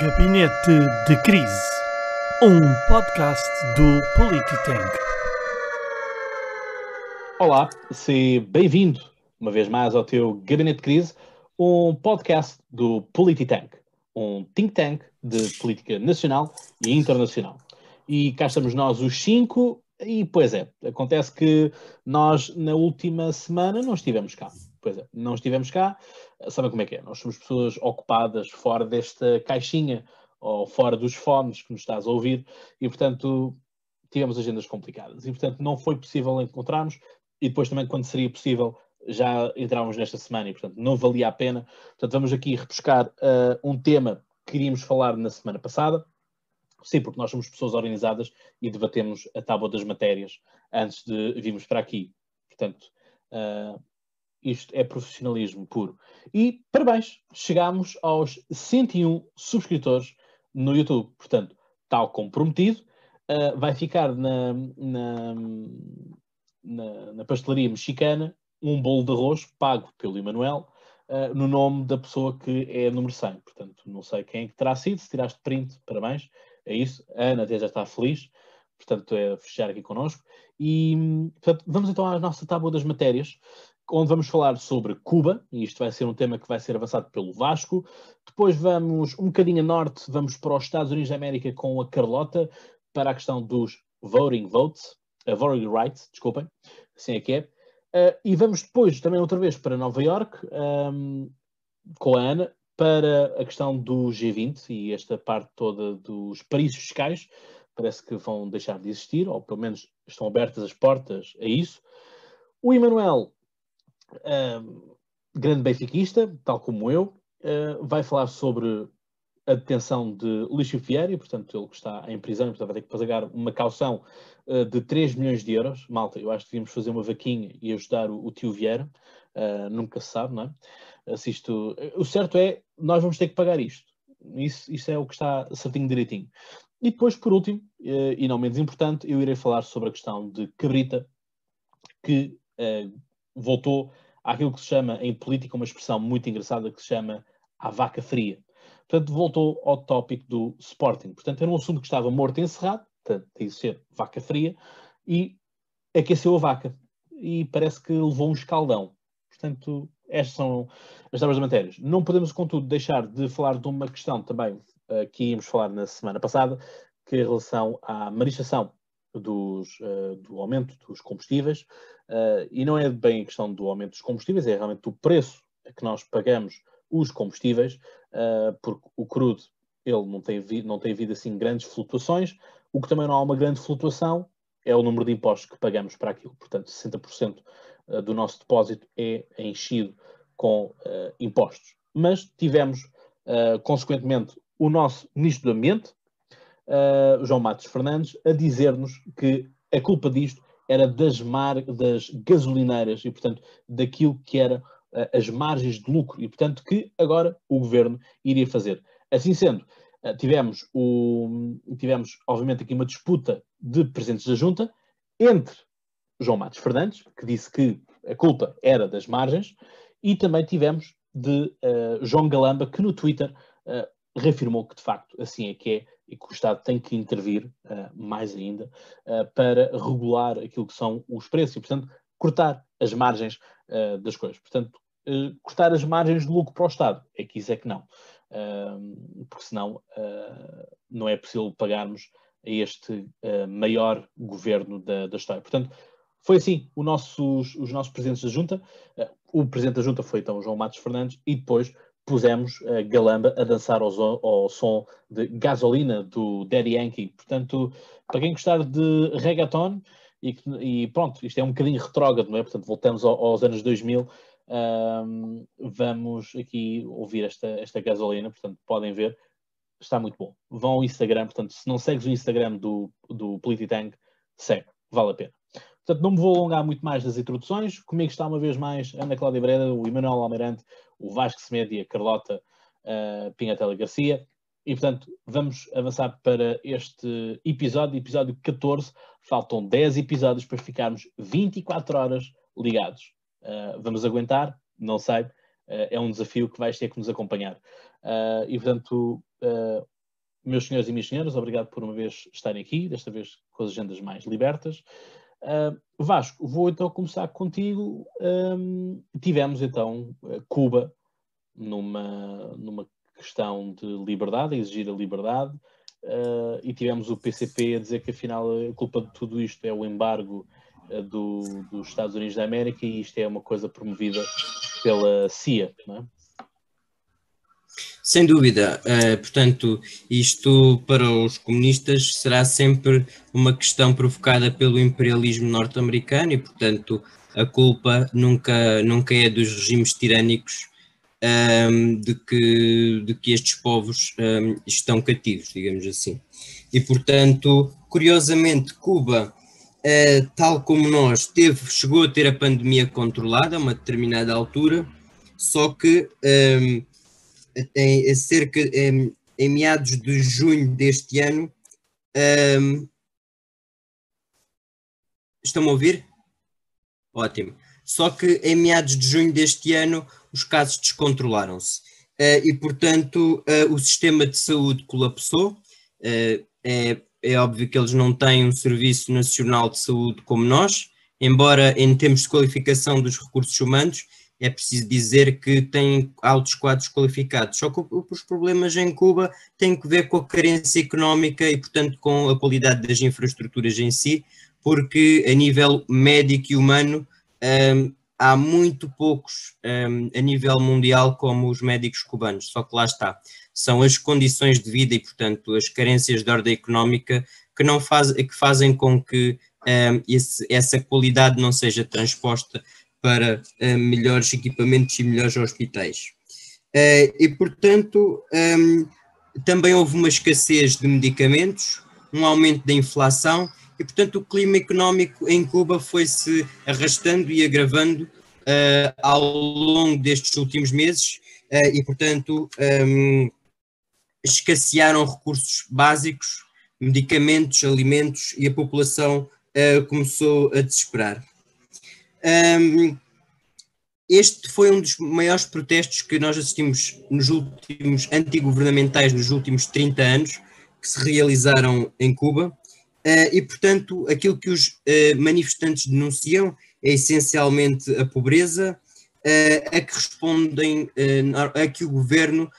Gabinete de Crise, um podcast do Polititank. Olá, seja bem-vindo uma vez mais ao teu Gabinete de Crise, um podcast do Polititank, um think tank de política nacional e internacional. E cá estamos nós, os cinco, e pois é, acontece que nós na última semana não estivemos cá. Pois é, não estivemos cá. Sabem como é que é? Nós somos pessoas ocupadas fora desta caixinha ou fora dos fones que nos estás a ouvir e, portanto, tivemos agendas complicadas. E, portanto, não foi possível encontrarmos e depois também, quando seria possível, já entrávamos nesta semana e, portanto, não valia a pena. Portanto, vamos aqui repescar uh, um tema que queríamos falar na semana passada. Sim, porque nós somos pessoas organizadas e debatemos a tábua das matérias antes de virmos para aqui. Portanto, uh, isto é profissionalismo puro. E parabéns, chegámos aos 101 subscritores no YouTube. Portanto, tal como prometido, uh, vai ficar na, na, na, na, pastelaria mexicana um bolo de arroz pago pelo Emanuel uh, no nome da pessoa que é número 100. Portanto, não sei quem é que terá sido, se tiraste print, parabéns. É isso. A Ana até já está feliz. Portanto, é fechar aqui connosco. E portanto, vamos então à nossa tábua das matérias onde vamos falar sobre Cuba, e isto vai ser um tema que vai ser avançado pelo Vasco. Depois vamos um bocadinho a norte, vamos para os Estados Unidos da América com a Carlota, para a questão dos voting votes, uh, voting rights, desculpem, assim é que é. Uh, e vamos depois também outra vez para Nova York, um, com a Ana, para a questão do G20 e esta parte toda dos paraísos fiscais, parece que vão deixar de existir, ou pelo menos estão abertas as portas a isso. O Emanuel uh, grande benfiquista, tal como eu, uh, vai falar sobre a detenção de Lício Fieri, portanto, ele que está em prisão, portanto, vai ter que pagar uma caução uh, de 3 milhões de euros. Malta, eu acho que devíamos fazer uma vaquinha e ajudar o, o tio Vieira, uh, nunca se sabe, não é? Assisto. O certo é, nós vamos ter que pagar isto. Isso, isso é o que está certinho direitinho. E depois, por último, uh, e não menos importante, eu irei falar sobre a questão de Cabrita, que voltou àquilo que se chama em política uma expressão muito engraçada que se chama a vaca fria. Portanto, voltou ao tópico do Sporting. Portanto, era um assunto que estava morto e encerrado, portanto, tem de ser vaca fria, e aqueceu a vaca. E parece que levou um escaldão. Portanto, estas são as tábuas de matérias. Não podemos, contudo, deixar de falar de uma questão também uh, que íamos falar na semana passada, que é em relação à manifestação dos, uh, do aumento dos combustíveis, uh, e não é bem a questão do aumento dos combustíveis, é realmente o preço que nós pagamos os combustíveis, uh, porque o crudo ele não tem, não tem havido assim grandes flutuações, o que também não há uma grande flutuação é o número de impostos que pagamos para aquilo. Portanto, 60% do nosso depósito é enchido com impostos. Mas tivemos, consequentemente, o nosso Ministro do Ambiente, uh, João Matos Fernandes, a dizer-nos que a culpa disto era das, mar, das gasolineiras e, portanto, daquilo que era uh, as margens de lucro e, portanto, que agora o governo iria fazer. Assim sendo, uh, tivemos, o, tivemos, obviamente, aqui uma disputa de presidentes da junta entre João Matos Fernandes, que disse que a culpa era das margens, e também tivemos de uh, João Galamba, que no Twitter reafirmou que de facto assim é que é e que o Estado tem que intervir uh, mais ainda uh, para regular aquilo que são os preços e, portanto, cortar as margens uh, das coisas. Portanto, cortar as margens de lucro para o Estado. É que isso é que não. porque senão não é possível pagarmos a este maior governo da, da história. Portanto, foi assim os nossos presidentes da Junta. o presidente da Junta foi então João Matos Fernandes e depois pusemos a Galamba a dançar ao, ao, som de gasolina do Daddy Yankee. Portanto, para quem gostar de reggaeton, e, e pronto, isto é um bocadinho retrógrado, não é? Portanto, voltamos ao, aos anos 2000. Um, vamos aqui ouvir esta, esta gasolina, portanto, podem ver, está muito bom. Vão ao Instagram, portanto, se não segues o Instagram do, do Polititank, segue, vale a pena. Portanto, não me vou alongar muito mais das introduções. Comigo está uma vez mais Ana Cláudia Breda, o Emanuel Almeirante, o Vasco Semedia, a Carlota uh, Pinhatela Garcia. E, portanto, vamos avançar para este episódio, episódio 14. Faltam 10 episódios para ficarmos 24 horas ligados. Uh, vamos aguentar? Não sei. é um desafio que vais ter que nos acompanhar. e, portanto, meus senhores e minhas senhoras, obrigado por uma vez estarem aqui, desta vez com as agendas mais libertas. Uh, Vasco, vou então começar contigo. Tivemos então Cuba numa, numa questão de liberdade, a exigir a liberdade, uh, e tivemos o PCP a dizer que afinal a culpa de tudo isto é o embargo uh, do, dos Estados Unidos da América e isto é uma coisa promovida pela CIA, não é? Sem dúvida. Uh, portanto, isto para os comunistas será sempre uma questão provocada pelo imperialismo norte-americano e, portanto, a culpa nunca, nunca é dos regimes tirânicos um, ehm, de, que, de que estes povos um, ehm, estão cativos, digamos assim. E, portanto, curiosamente, Cuba, uh, tal como nós, teve, chegou a ter a pandemia controlada a uma determinada altura, só que. Um, ehm, em, cerca em, em, meados de junho deste ano. Um, estão a ouvir? Ótimo. Só que em meados de junho deste ano os casos descontrolaram-se uh, e, portanto, uh, o sistema de saúde colapsou. Uh, é, é óbvio que eles não têm um serviço nacional de saúde como nós, embora em termos de qualificação dos recursos humanos é preciso dizer que tem altos quadros qualificados. Só que os problemas em Cuba têm que ver com a carência económica e, portanto, com a qualidade das infraestruturas em si, porque a nível médico e humano um, há muito poucos um, a nível mundial como os médicos cubanos, só que lá está. São as condições de vida e, portanto, as carências de ordem económica que, não faz, que fazem com que um, esse, essa qualidade não seja transposta para uh, melhores equipamentos e melhores hospitais. Uh, e, portanto, um, ehm, também houve uma escassez de medicamentos, um aumento da inflação e, portanto, o clima económico em Cuba foi-se arrastando e agravando uh, ao longo destes últimos meses e, portanto, um, ehm, escassearam recursos básicos, medicamentos, alimentos e a população começou a desesperar. Um, este foi um dos maiores protestos que nós assistimos nos últimos antigovernamentais nos últimos 30 anos que se realizaram em Cuba. Uh, e portanto aquilo que os uh, manifestantes denunciam é essencialmente a pobreza uh, a que respondem a que o governo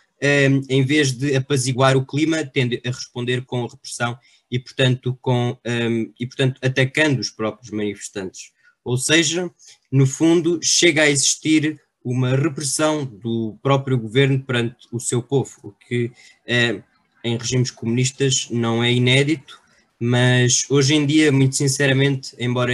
em vez de apaziguar o clima tende a responder com repressão e portanto com um, e portanto atacando os próprios manifestantes ou seja, no fundo, chega a existir uma repressão do próprio governo perante o seu povo, o que é, em regimes comunistas não é inédito, mas hoje em dia, muito sinceramente, embora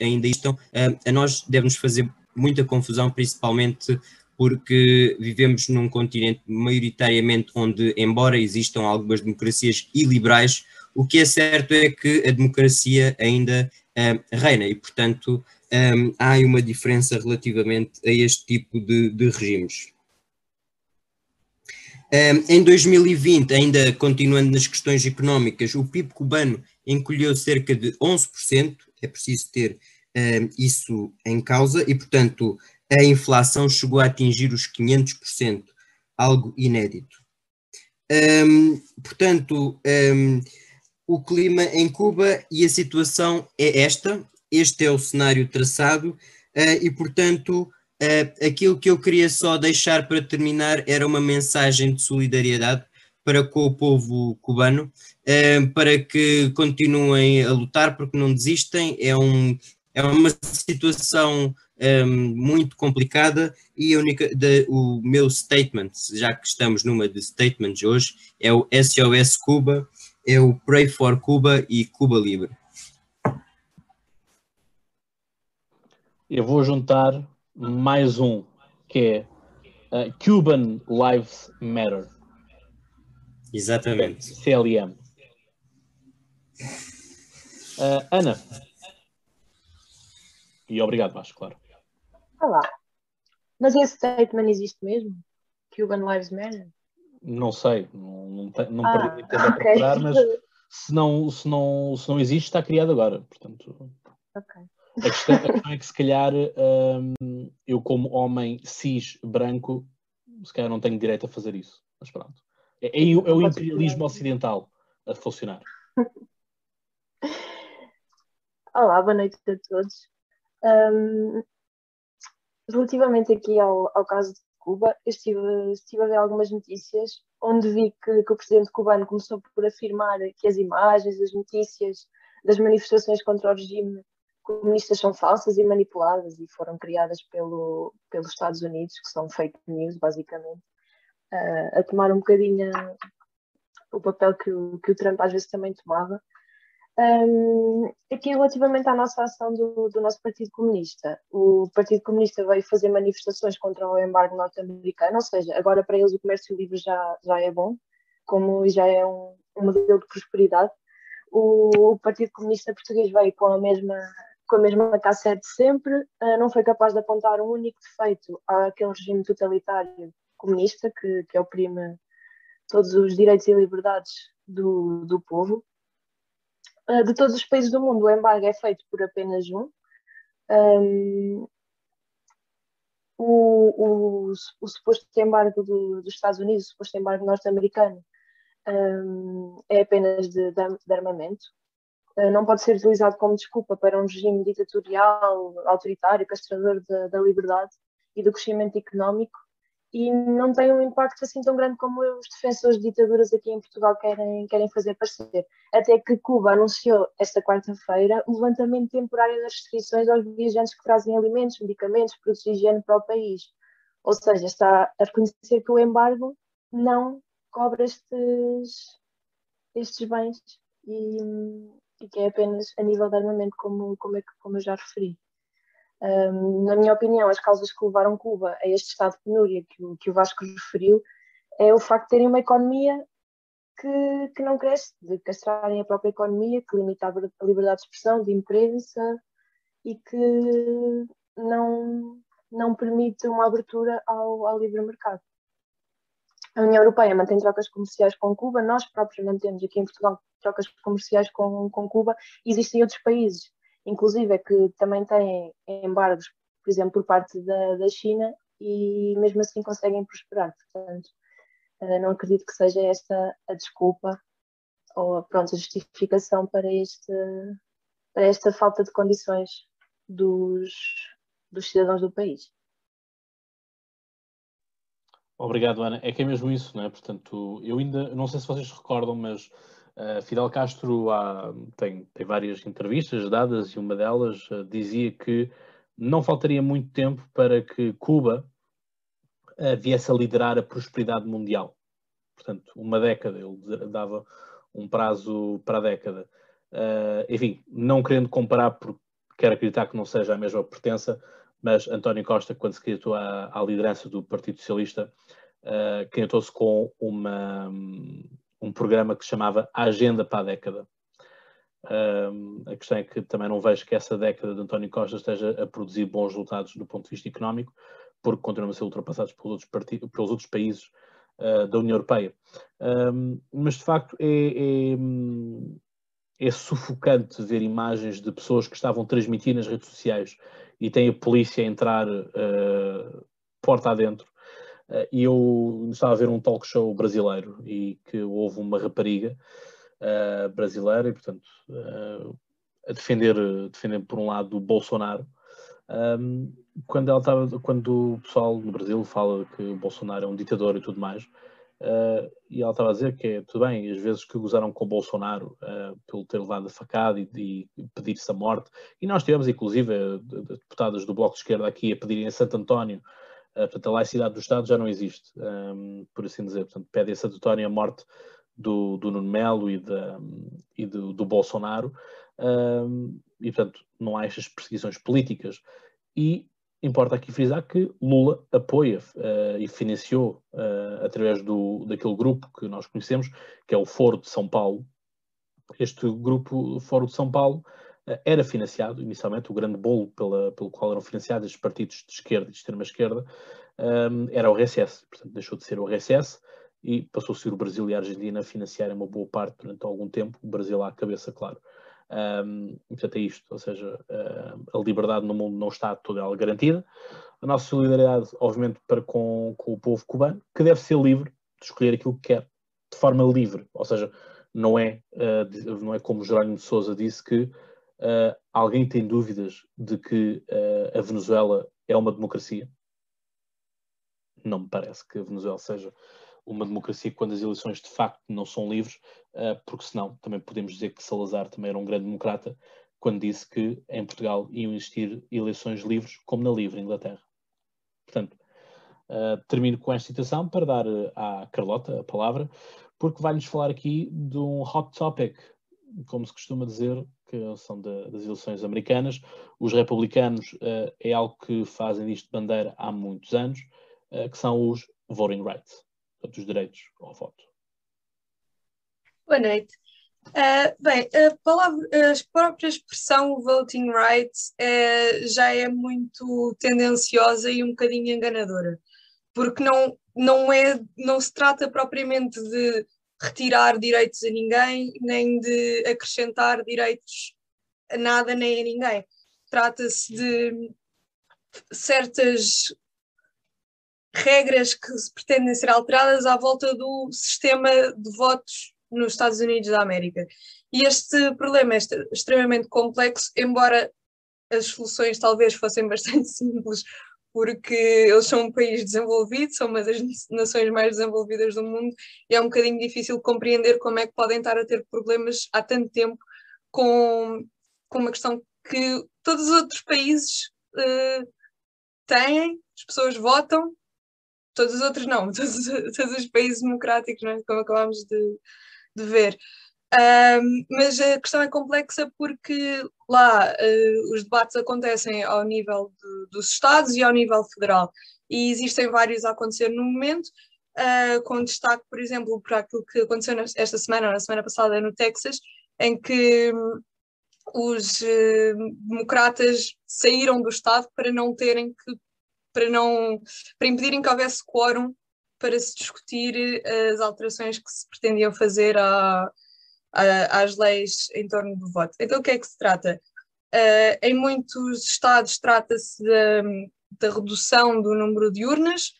ainda estão, a nós deve-nos fazer muita confusão, principalmente porque vivemos num continente maioritariamente onde, embora existam algumas democracias iliberais, o que é certo é que a democracia ainda reina e, portanto, um, há uma diferença relativamente a este tipo de, de regimes. Um, em 2020, ainda continuando nas questões económicas, o PIB cubano encolheu cerca de 11%, é preciso ter um, isso em causa, e portanto a inflação chegou a atingir os 500%, algo inédito. Um, portanto, um, o clima em Cuba e a situação é esta, este é o cenário traçado uh, e, portanto, uh, aquilo que eu queria só deixar para terminar era uma mensagem de solidariedade para com o povo cubano, uh, para que continuem a lutar, porque não desistem, é, um, é uma situação muito complicada e única, de, o meu statement, já que estamos numa de statements hoje, é o SOS Cuba, é o Pray for Cuba e Cuba Libre. Eu vou juntar mais um, que é uh, Cuban Lives Matter. Exatamente. CLM. Uh, Ana. E obrigado, Vasco, claro. Olá. Mas esse statement existe mesmo? Cuban Lives Matter? Não sei, não, não, não ah, perdi tempo a procurar, mas se não, se, não, se não existe, está criado agora. Portanto, okay. A questão, a questão é que se calhar hum, eu como homem cis branco, se calhar não tenho direito a fazer isso. Mas pronto. É, é, é o imperialismo ocidental a funcionar. Olá, boa noite a todos. Um, relativamente aqui ao, ao caso de Cuba, estive, estive a ver algumas notícias onde vi que, que, o presidente cubano começou por afirmar que as imagens, as notícias das manifestações contra o regime comunistas são falsas e manipuladas e foram criadas pelo, pelos Estados Unidos, que são fake news, basicamente, uh, a tomar um bocadinho o papel que o, que o Trump às vezes também tomava. Um, aqui relativamente à nossa ação do, do, nosso Partido Comunista, o Partido Comunista veio fazer manifestações contra o embargo norte-americano, ou seja, agora para eles o comércio livre já, já é bom, como já é um, um modelo de prosperidade. O, o, Partido Comunista Português veio com a mesma com a mesma cassete sempre, uh, não foi capaz de apontar um único defeito àquele regime totalitário comunista que, que oprime todos os direitos e liberdades do, do povo. Uh, de todos os países do mundo, o embargo é feito por apenas um. um o, o, o, suposto embargo do, dos Estados Unidos, o suposto embargo norte-americano, um, é apenas de, de, armamento. Uh, não pode ser utilizado como desculpa para um regime ditatorial, autoritário, castrador da, da liberdade e do crescimento económico e não tem um impacto assim tão grande como os defensores de ditaduras aqui em Portugal querem, querem fazer parecer. Até que Cuba anunciou esta quarta-feira o levantamento temporário das restrições aos viajantes que trazem alimentos, medicamentos, produtos de higiene para o país. Ou seja, está a reconhecer que o embargo não cobra estes, estes bens e, e que é apenas a nível de armamento, como, como, é, como eu já referi. Um, na minha opinião, as causas que levaram Cuba a este estado de penúria que, o, que o Vasco referiu é o facto de terem uma economia que, que não cresce, de castrarem a própria economia, que limita a liberdade de expressão, de imprensa e que não, não permite uma abertura ao, ao livre mercado. A União Europeia mantém trocas comerciais com Cuba, nós próprios mantemos aqui em Portugal trocas comerciais com, com Cuba, existem outros países inclusive é que também têm embargos, por exemplo, por parte da, da China e mesmo assim conseguem prosperar. Portanto, eh, não acredito que seja esta a desculpa ou pronto, a justificação para, este, para esta falta de condições dos, dos cidadãos do país. Obrigado, Ana. É que é mesmo isso, não é? Portanto, eu ainda, não sei se vocês recordam, mas Uh, Fidel Castro há, tem, tem várias entrevistas dadas e uma delas uh, dizia que não faltaria muito tempo para que Cuba uh, viesse a liderar a prosperidade mundial. Portanto, uma década, ele dava um prazo para a década. enfim, não querendo comparar, porque quero acreditar que não seja a mesma pertença, mas António Costa, quando se candidatou à, à liderança do Partido Socialista, candidatou-se com uma um programa que se chamava Agenda para a Década. Um, a questão é que também não vejo que essa década de António Costa esteja a produzir bons resultados do ponto de vista económico, porque continuam a ser ultrapassados pelos outros, partidos, pelos outros países uh, da União Europeia. Um, mas, de facto, é, é, é, sufocante ver imagens de pessoas que estavam a transmitir nas redes sociais e tem a polícia a entrar uh, porta adentro e eu estava a ver um talk show brasileiro e que houve uma rapariga uh, brasileira e, portanto, uh, a defender, defender por um lado o Bolsonaro. Um, quando, ela estava, quando o pessoal no Brasil fala que o Bolsonaro é um ditador e tudo mais, e ela estava a dizer que é tudo bem, as vezes que gozaram com o Bolsonaro pelo ter levado a facada e, e pedir-se a morte, e nós tivemos inclusive deputadas do Bloco de Esquerda aqui a pedirem a Santo António Uh, portanto, a laicidade do Estado já não existe, um, por assim dizer. Portanto, pede a Santo António a morte do, do Nuno Melo e, da, e do, do, Bolsonaro, um, e, portanto, não há estas perseguições políticas. E importa aqui frisar que Lula apoia uh, e financiou, uh, através do, daquele grupo que nós conhecemos, que é o Foro de São Paulo. Este grupo, Foro de São Paulo, era financiado, inicialmente, o grande bolo pela, pelo qual eram financiados os partidos de esquerda e de extrema-esquerda, um, era o RSS. Portanto, deixou de ser o RSS e passou a ser o Brasil e a Argentina a financiarem uma boa parte durante algum tempo, o Brasil à cabeça, claro. Um, portanto, é isto, ou seja, uh, a liberdade no mundo não está toda ela garantida. A nossa solidariedade, obviamente, para com, com o povo cubano, que deve ser livre de escolher aquilo que quer, de forma livre, ou seja, não é, uh, não é como Jerónimo de Souza disse que uh, alguém tem dúvidas de que a Venezuela é uma democracia. Não me parece que a Venezuela seja uma democracia quando as eleições de facto não são livres, uh, porque senão também podemos dizer que Salazar também era um grande democrata quando disse que em Portugal iam existir eleições livres, como na livre Inglaterra. Portanto, uh, termino com esta citação para dar uh, à Carlota a palavra, porque vai-nos falar aqui de um hot topic, como se costuma dizer, que são de, das eleições americanas. Os republicanos uh, é algo que fazem disto de bandeira há muitos anos, que são os voting rights portanto, os direitos ao voto. Boa noite. Uh, bem, a, palavra, a própria expressão voting rights é, já é muito tendenciosa e um bocadinho enganadora, porque não, não, é, não se trata propriamente de retirar direitos a ninguém, nem de acrescentar direitos a nada nem a ninguém. Trata-se de certas regras que pretendem ser alteradas à volta do sistema de votos nos Estados Unidos da América. E este problema é extremamente complexo, embora as soluções talvez fossem bastante simples, porque eles são um país desenvolvido, são uma das nações mais desenvolvidas do mundo, e é um bocadinho difícil compreender como é que podem estar a ter problemas há tanto tempo com, com uma questão que todos os outros países uh, têm, as pessoas votam, todos os outros não, todos, todos os países democráticos, não é? como acabámos de, de ver. Um, mas a questão é complexa porque lá uh, os debates acontecem ao nível de, dos Estados e ao nível federal, e existem vários a acontecer no momento, uh, com destaque, por exemplo, para aquilo que aconteceu esta semana ou na semana passada no Texas, em que um, os uh, democratas saíram do Estado para não terem que para não para impedirem que houvesse quórum para se discutir eh, as alterações que se pretendiam fazer à, às leis em torno do voto. Então, o que é que se trata? Uh, em muitos estados trata-se da, redução do número de urnas,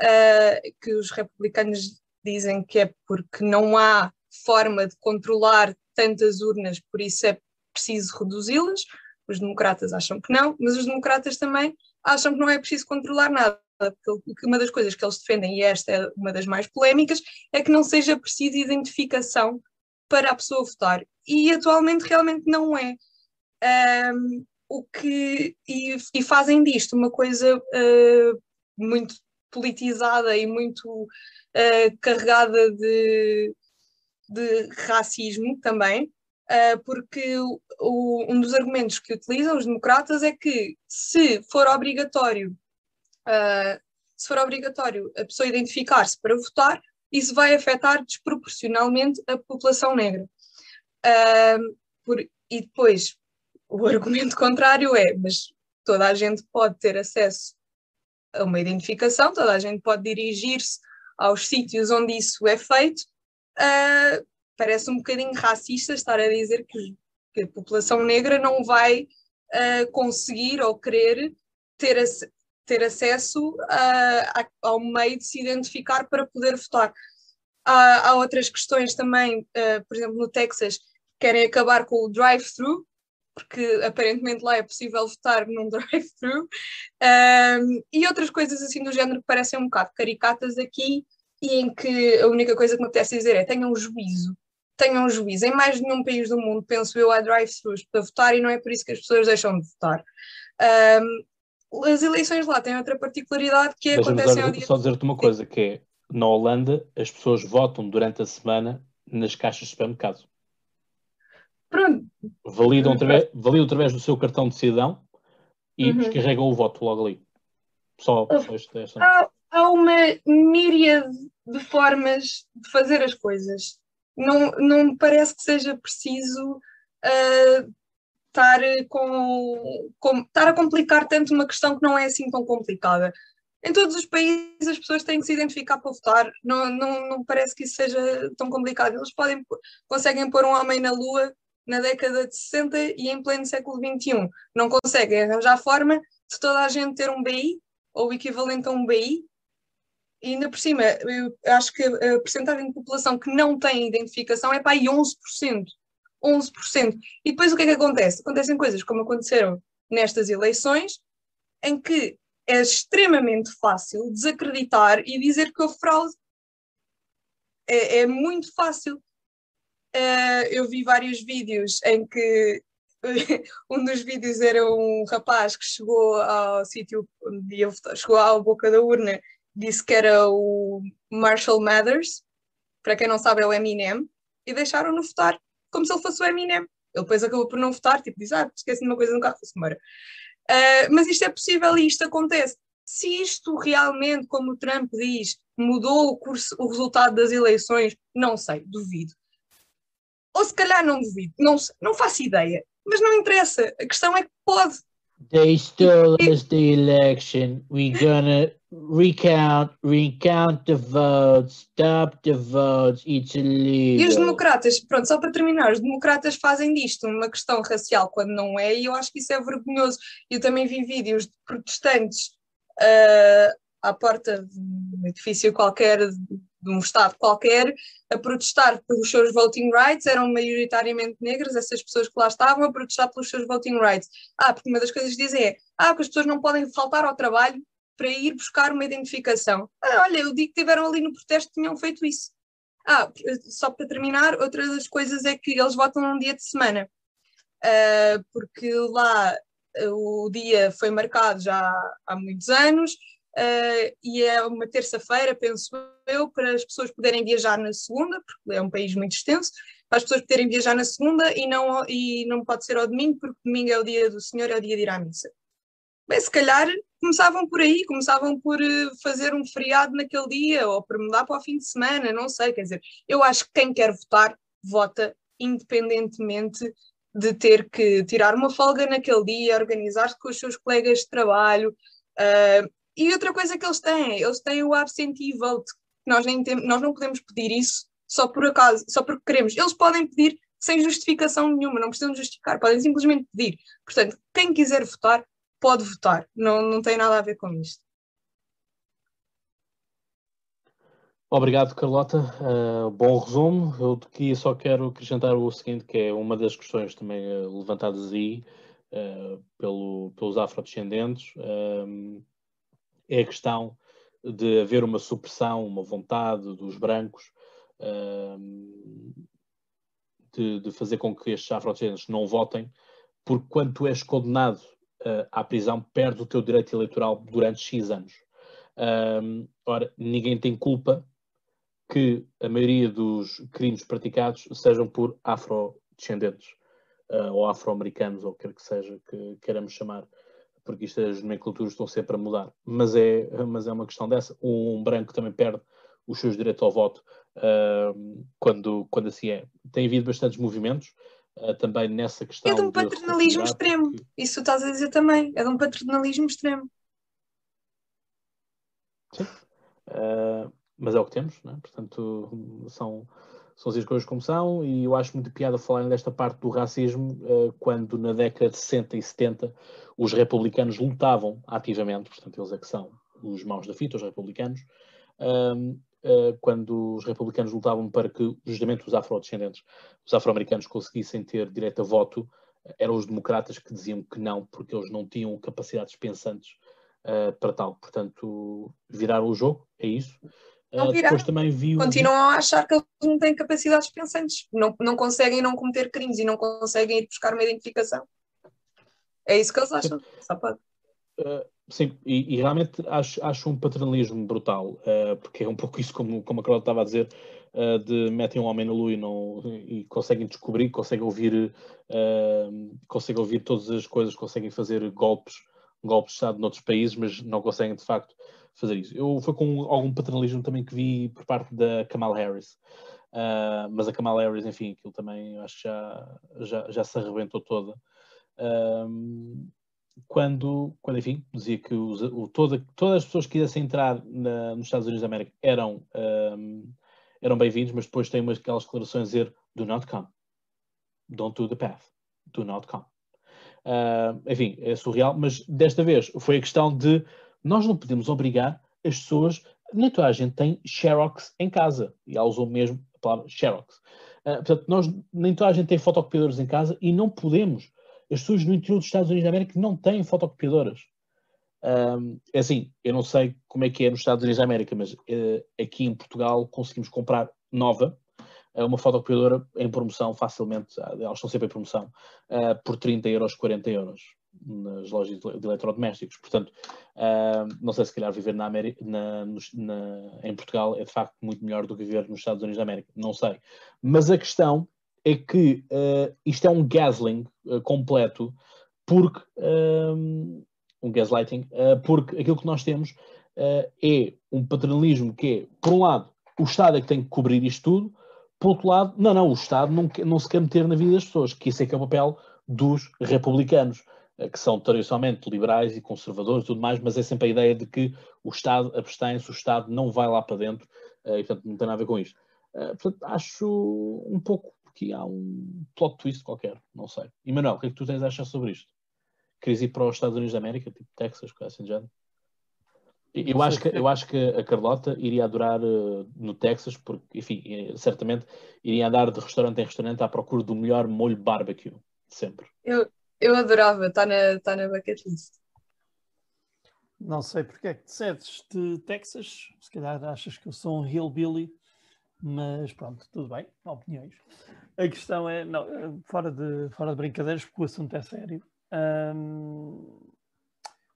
uh, que os republicanos dizem que é porque não há forma de controlar tantas urnas, por isso é preciso reduzi-las. Os democratas acham que não, mas os democratas também acham que não é preciso controlar nada. Porque uma das coisas que eles defendem, e esta é uma das mais polémicas, é que não seja preciso identificação para a pessoa votar. E atualmente realmente não é. Um, o que, e, e, fazem disto uma coisa uh, muito politizada e muito uh, carregada de, de racismo também, uh, porque o, um dos argumentos que utilizam os democratas é que se for obrigatório, se for obrigatório a pessoa identificar-se para votar, isso vai afetar desproporcionalmente a população negra. Uh, por, e depois o argumento contrário é, mas toda a gente pode ter acesso a uma identificação, toda a gente pode dirigir-se aos sítios onde isso é feito, uh, parece um bocadinho racista estar a dizer que, que a população negra não vai uh, conseguir ou querer ter, ac ter acesso uh, ao meio de se identificar para poder votar. Há, há outras questões também, uh, por exemplo, no Texas, querem acabar com o drive-thru, porque aparentemente lá é possível votar num drive-thru, um, e outras coisas assim do género que parecem um bocado caricatas aqui, e em que a única coisa que me apetece dizer é tenham juízo tenham um juízo. Em mais nenhum país do mundo, penso eu, há drive-thrus para votar e não é por isso que as pessoas deixam de votar. Um, as eleições lá têm outra particularidade que é acontecem ao dia... Só dizer-te uma coisa, que é, na Holanda, as pessoas votam durante a semana nas caixas de supermercado. Pronto. Validam através, validam através do seu cartão de cidadão e uhum. descarregam o voto logo ali. Só, só esta, esta há, há uma míriade de formas de fazer as coisas não, não me parece que seja preciso uh, estar, com, com, estar a complicar tanto uma questão que não é assim tão complicada. Em todos os países as pessoas têm que se identificar para votar, não, não, não parece que isso seja tão complicado. Eles podem, conseguem pôr um homem na lua na década de 60 e em pleno século XXI. Não conseguem arranjar forma de toda a gente ter um BI ou o equivalente a um BI. E ainda por cima, eu acho que a percentagem de população que não tem identificação é para aí 11%. 11%. E depois o que é que acontece? Acontecem coisas como aconteceram nestas eleições, em que é extremamente fácil desacreditar e dizer que houve fraude. É, é muito fácil. Uh, eu vi vários vídeos em que um dos vídeos era um rapaz que chegou ao sítio onde ia votar, chegou à boca da urna, disse que era o Marshall Mathers, para quem não sabe é o Eminem, e deixaram-no votar como se ele fosse o Eminem. Ele depois acabou por não votar, tipo, diz, ah, esqueci de uma coisa no carro, foi-se embora. Uh, mas isto é possível e isto acontece. Se isto realmente, como o Trump diz, mudou o, curso, o resultado das eleições, não sei, duvido. Ou se calhar não duvido, não, não faço ideia, mas não interessa. A questão é que pode. They stole us the election. We're gonna recount, recount the votes, stop the votes, it's illegal. E os democratas, pronto, só para terminar, os democratas fazem disto uma questão racial quando não é, e eu acho que isso é vergonhoso. Eu também vi vídeos de protestantes uh, à porta de um edifício qualquer, de um estado qualquer, a protestar pelos seus voting rights, eram maioritariamente negras, essas pessoas que lá estavam a protestar pelos seus voting rights. Ah, porque uma das coisas que dizem é, ah, que as pessoas não podem faltar ao trabalho para ir buscar uma identificação. Ah, olha, eu digo que tiveram ali no protesto tinham feito isso. Ah, só para terminar, outra das coisas é que eles votam num dia de semana, uh, porque lá uh, o dia foi marcado já há muitos anos uh, e é uma terça-feira, penso eu, para as pessoas poderem viajar na segunda, porque é um país muito extenso, para as pessoas poderem viajar na segunda e não, e não pode ser ao domingo, porque domingo é o dia do Senhor, é o dia de ir à missa. Bem, se calhar começavam por aí, começavam por eh, fazer um feriado naquele dia ou por mudar para o fim de semana, não sei, quer dizer, eu acho que quem quer votar, vota independentemente de ter que tirar uma folga naquele dia, organizar-se com os seus colegas de trabalho. Uh, e outra coisa que eles têm, eles têm o absentee vote. Nós, nem tem, nós não podemos pedir isso só por acaso, só porque queremos. Eles podem pedir sem justificação nenhuma, não precisam justificar, podem simplesmente pedir. Portanto, quem quiser votar, pode votar, não, não tem nada a ver com isto. Obrigado, Carlota. Uh, bom resumo. Eu aqui só quero acrescentar o seguinte, que é uma das questões também uh, levantadas aí uh, pelo, pelos afrodescendentes, é a questão de haver uma supressão, uma vontade dos brancos de, de, fazer com que estes afrodescendentes não votem, porque quando tu és condenado uh, à prisão, perde o teu direito eleitoral durante X anos. Um, ora, ninguém tem culpa que a maioria dos crimes praticados sejam por afrodescendentes uh, ou afro-americanos, ou quer que seja que queiramos chamar, porque isto, as nomenclaturas estão sempre a mudar. Mas é, mas é uma questão dessa. Um branco também perde os seus direitos ao voto uh, quando, quando assim é. Tem havido bastantes movimentos uh, também nessa questão. É de um paternalismo de extremo, porque... isso estás a dizer também, é de um paternalismo extremo. Sim, uh, mas é o que temos, né? portanto, são, são as coisas como são, e eu acho muito piada falar desta parte do racismo, uh, quando na década de 60 e 70 os republicanos lutavam ativamente, portanto, eles é que são os maus da fita, os republicanos, uh, quando os republicanos lutavam para que justamente os afrodescendentes, os afro-americanos conseguissem ter direito a voto, eram os democratas que diziam que não, porque eles não tinham capacidades pensantes uh, para tal. Portanto, viraram o jogo, é isso. Não depois também viu... Continuam a achar que eles não têm capacidades pensantes, não, não conseguem não cometer crimes e não conseguem ir buscar uma identificação. É isso que eles acham, só pode. Uh, Sim, e, e, realmente acho, acho um paternalismo brutal, uh, porque é um pouco isso, como, como a Carol estava a dizer, uh, de metem um homem na lua e, não, e conseguem descobrir, conseguem ouvir, conseguem ouvir todas as coisas, conseguem fazer golpes, golpes de Estado noutros países, mas não conseguem de facto fazer isso. Eu foi com algum paternalismo também que vi por parte da Kamal Harris, mas a Kamal Harris, enfim, aquilo também acho que já, já, já se arrebentou toda quando, quando enfim, dizia que os, o, toda, todas as pessoas que quisessem entrar na, nos Estados Unidos da América eram, um, eram bem-vindos, mas depois tem umas aquelas declarações a dizer do not come. don't do the path, do not come. Uh, enfim, é surreal, mas desta vez foi a questão de nós não podemos obrigar as pessoas, nem toda a gente tem Xerox em casa, e ela usou mesmo a palavra Xerox. Uh, portanto, nós, nem toda a gente tem fotocopiadores em casa e não podemos. As pessoas no interior dos Estados Unidos da América não têm fotocopiadoras. Um, é assim, eu não sei como é que é nos Estados Unidos da América, mas uh, aqui em Portugal conseguimos comprar nova, uma fotocopiadora em promoção facilmente, elas estão sempre em promoção, por 30 euros, 40 euros nas lojas de, eletrodomésticos. Portanto, não sei se calhar viver na América, na, na, em Portugal é de facto muito melhor do que viver nos Estados Unidos da América, não sei. Mas a questão é que isto é um gasling completo, porque um gaslighting, uh, porque aquilo que nós temos uh, é um paternalismo que é, por um lado, o Estado é que tem que cobrir isto tudo, por outro lado, não, não, o Estado não, não se quer meter na vida das pessoas, que isso é que é o papel dos republicanos, uh, que são tradicionalmente liberais e conservadores e tudo mais, mas é sempre a ideia de que o Estado abstém-se, o Estado não vai lá para dentro, e portanto não tem nada a ver com isto. portanto, acho um pouco que há um plot twist qualquer, não sei. E Manuel, o que é que tu tens a achar sobre isto? querias ir para os Estados Unidos da América, tipo Texas, coisa assim de género. Eu acho, que, eu acho que a Carlota iria adorar uh, no Texas, porque, enfim, eh, certamente iria andar de restaurante em restaurante à procura do melhor molho barbecue, sempre. Eu, eu adorava, está na, tá na bucket list. Não sei porque é que disseste de Texas, se calhar achas que eu sou um hillbilly, mas pronto, tudo bem, opiniões. A questão é, não, fora de, fora de brincadeiras, porque o assunto é sério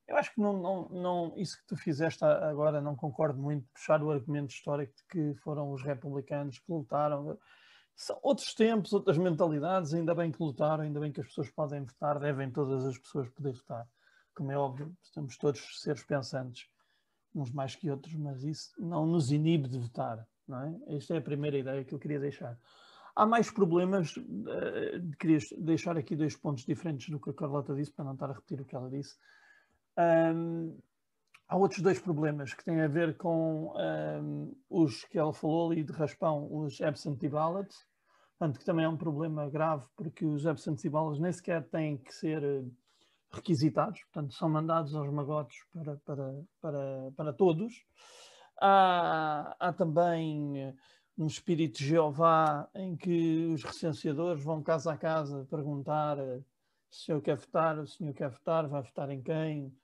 eu acho que não, não, não, isso que tu fizeste agora não concordo muito, puxar o argumento histórico de que foram os republicanos que lutaram. São outros tempos, outras mentalidades, ainda bem que lutaram, ainda bem que as pessoas podem votar, devem todas as pessoas poder votar. Como é óbvio, estamos todos seres pensantes, uns mais que outros, mas isso não nos inibe de votar. Não é? Esta é a primeira ideia que eu queria deixar. Há mais problemas, uh, queria deixar aqui dois pontos diferentes do que a Carlota disse, para não estar a repetir o que ela disse. Um, há outros dois problemas que têm a ver com um, os que ela falou ali de raspão, os absentee ballots, portanto, que também é um problema grave, porque os absentee ballots nem sequer têm que ser eh, requisitados, portanto, são mandados aos magotes para, para, para, para todos. Há, há também um espírito de Jeová em que os recenseadores vão casa a casa perguntar eh, se o senhor quer votar, o senhor quer votar, vai votar em quem.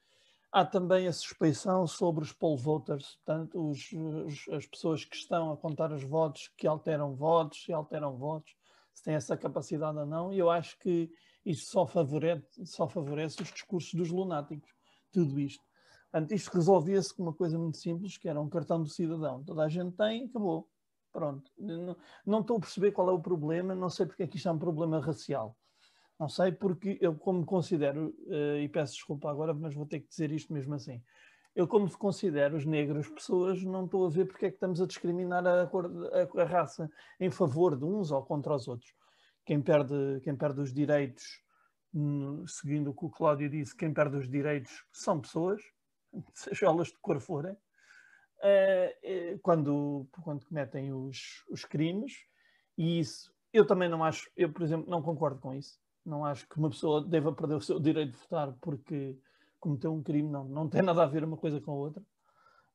Há também a suspeição sobre os poll voters, portanto, os, os, as pessoas que estão a contar os votos, que alteram votos, se alteram votos, se têm essa capacidade ou não, e eu acho que isto só favorece, só favorece os discursos dos lunáticos, tudo isto. Portanto, isto resolvia-se com uma coisa muito simples, que era um cartão do cidadão. Toda a gente tem, acabou. Pronto. Não, não estou a perceber qual é o problema, não sei porque é que isto é um problema racial. Não sei porque eu, como considero, uh, e peço desculpa agora, mas vou ter que dizer isto mesmo assim. Eu, como considero os negros pessoas, não estou a ver porque é que estamos a discriminar a, cor, a, a raça em favor de uns ou contra os outros. Quem perde, quem perde os direitos, seguindo o que o Cláudio disse, quem perde os direitos são pessoas, seja elas de cor forem, uh, quando, quando cometem os, os crimes, e isso eu também não acho, eu por exemplo, não concordo com isso. Não acho que uma pessoa deva perder o seu direito de votar porque cometeu um crime, não, não tem nada a ver uma coisa com a outra.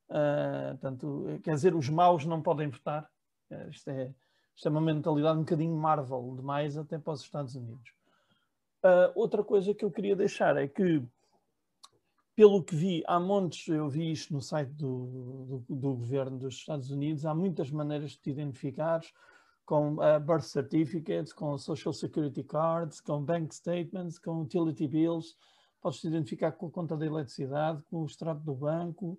Uh, quer dizer, os maus não podem votar. Uh, isto, é, isto é uma mentalidade um bocadinho Marvel demais até para os Estados Unidos. Uh, outra coisa que eu queria deixar é que pelo que vi, há montes, eu vi isto no site do, do, do governo dos Estados Unidos, há muitas maneiras de te identificares com uh, birth certificates, com social security cards, com bank statements, com utility bills, podes te identificar com a conta da eletricidade, com o extrato do banco,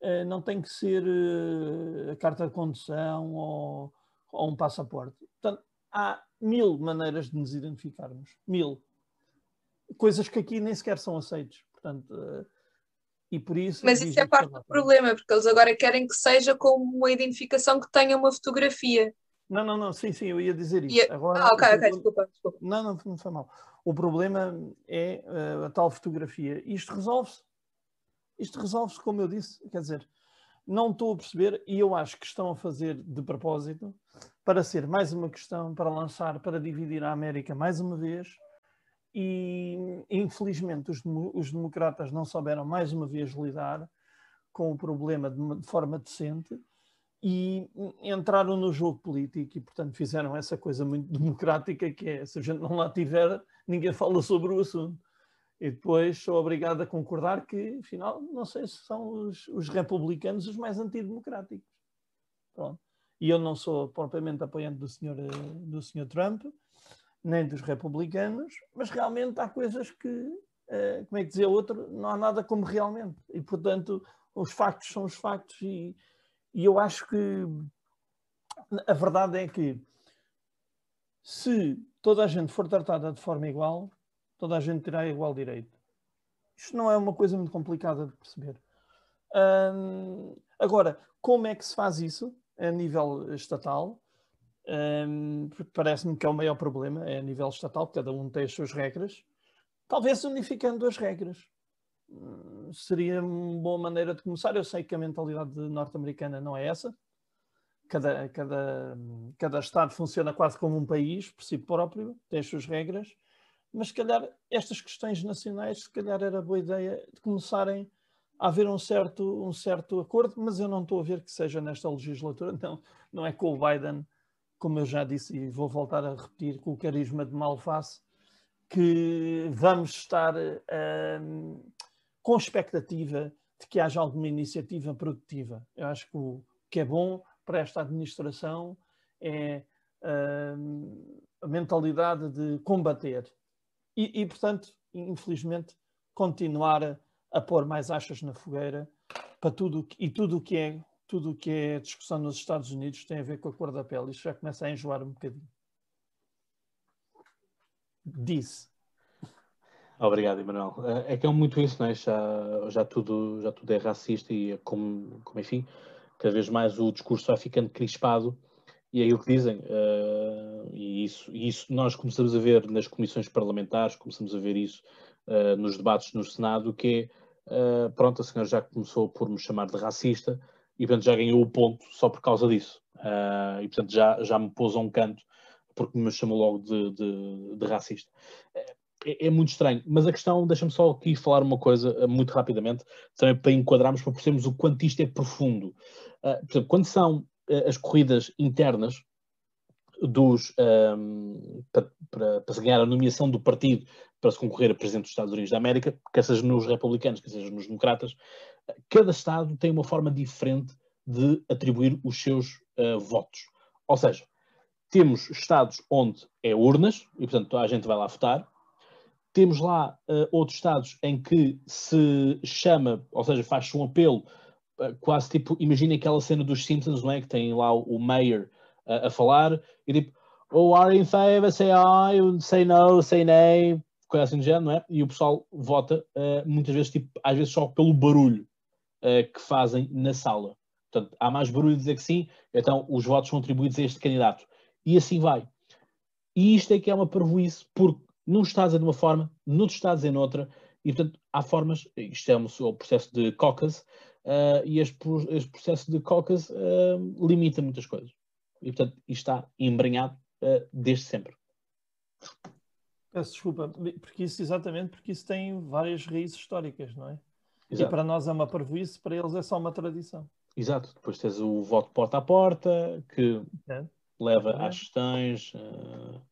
uh, não tem que ser uh, a carta de condução ou, ou um passaporte. Portanto, há mil maneiras de nos identificarmos, mil. Coisas que aqui nem sequer são aceitas. Portanto, e por isso. Mas isso é parte do problema, porque eles agora querem que seja como uma identificação que tenha uma fotografia. Não, não, não, sim, sim, eu ia dizer isso. Ia... Agora, ah, ok, ok, desculpa, desculpa. Não, não, não foi mal. O problema é uh, a tal fotografia. Isto resolve-se. Isto resolve-se, como eu disse, quer dizer, não estou a perceber, e eu acho que estão a fazer de propósito, para ser mais uma questão, para lançar, para dividir a América mais uma vez. E infelizmente os, os democratas não souberam mais uma vez lidar com o problema de, de forma decente e entraram no jogo político e, portanto, fizeram essa coisa muito democrática que é, se a gente não lá tiver, ninguém fala sobre o assunto. E depois sou obrigado a concordar que, afinal, não sei se são os, os republicanos os mais antidemocráticos. Pronto. E eu não sou propriamente apoiante do senhor, do senhor Trump, nem dos republicanos, mas realmente há coisas que, eh, como é que dizer outro, não há nada como realmente. E, portanto, os factos são os factos e, e eu acho que a verdade é que se toda a gente for tratada de forma igual, toda a gente terá igual direito. Isto não é uma coisa muito complicada de perceber. Agora, como é que se faz isso a nível estatal? Parece-me que é o maior problema, é a nível estatal, cada um tem as suas regras. Talvez unificando as regras. Seria uma boa maneira de começar. Eu sei que a mentalidade norte-americana não é essa. Cada, cada, cada Estado funciona quase como um país, por si próprio, tem as suas regras mas se calhar estas questões nacionais, se calhar era boa ideia de começarem a haver um certo, um certo acordo, mas eu não estou a ver que seja nesta legislatura, não, não é com o Biden, como eu já disse e vou voltar a repetir, com o carisma de Malface, que vamos estar um, com expectativa de que haja alguma iniciativa produtiva. Eu acho que o que é bom para esta administração é um, a mentalidade de combater e, e portanto, infelizmente, continuar a, a, pôr mais achas na fogueira para tudo e tudo o que é tudo o que é discussão nos Estados Unidos tem a ver com a cor da pele. Isto já começa a enjoar um bocadinho. Disse. Obrigado, Emanuel. É que é muito isso, é? já, já, tudo, já tudo é racista e é como, como, enfim, cada vez mais o discurso vai ficando crispado e é o que dizem, uh, e isso, isso nós começamos a ver nas comissões parlamentares, começamos a ver isso uh, nos debates no Senado, que é, uh, pronto, a senhora já começou por me chamar de racista e, portanto, já ganhou o ponto só por causa disso. e, portanto, já, já me pôs a um canto porque me chamou logo de, de, de racista. É, é, muito estranho, mas a questão, deixa-me só aqui falar uma coisa muito rapidamente, também para enquadrarmos, para percebermos o quanto isto é profundo. por exemplo, quando são eh, as corridas internas dos, um, ehm, para, para, para, se ganhar a nomeação do partido para se concorrer a presidente dos Estados Unidos da América, quer seja nos republicanos, quer seja nos democratas, cada Estado tem uma forma diferente de atribuir os seus uh, votos. Ou seja, temos Estados onde é urnas, e portanto a gente vai lá votar. Temos lá uh, outros Estados em que se chama, ou seja, faz-se um apelo quase tipo, imagina aquela cena dos Simpsons, não é? Que tem lá o, o Mayor uh, a falar e tipo, oh, are in favor, say aye, say no, say nay, coisa assim do género, não é? E o pessoal vota uh, muitas vezes, tipo, às vezes só pelo barulho uh, que fazem na sala. Portanto, há mais barulho de dizer que sim, então os votos são atribuídos a este candidato. E assim vai. E isto é que é uma parvoíce, porque num Estados é de uma forma, noutros Estados é noutra, e portanto há formas, isto é o processo de caucus, uh, e este, este, processo de caucus uh, limita muitas coisas. E, portanto, isto está embrenhado uh, desde sempre. Peço desculpa, porque isso, exatamente, porque isso tem várias raízes históricas, não é? Exato. E para nós é uma parvoíce, para eles é só uma tradição. Exato. Depois tens o voto porta a porta, que é. leva é. às questões. Uh,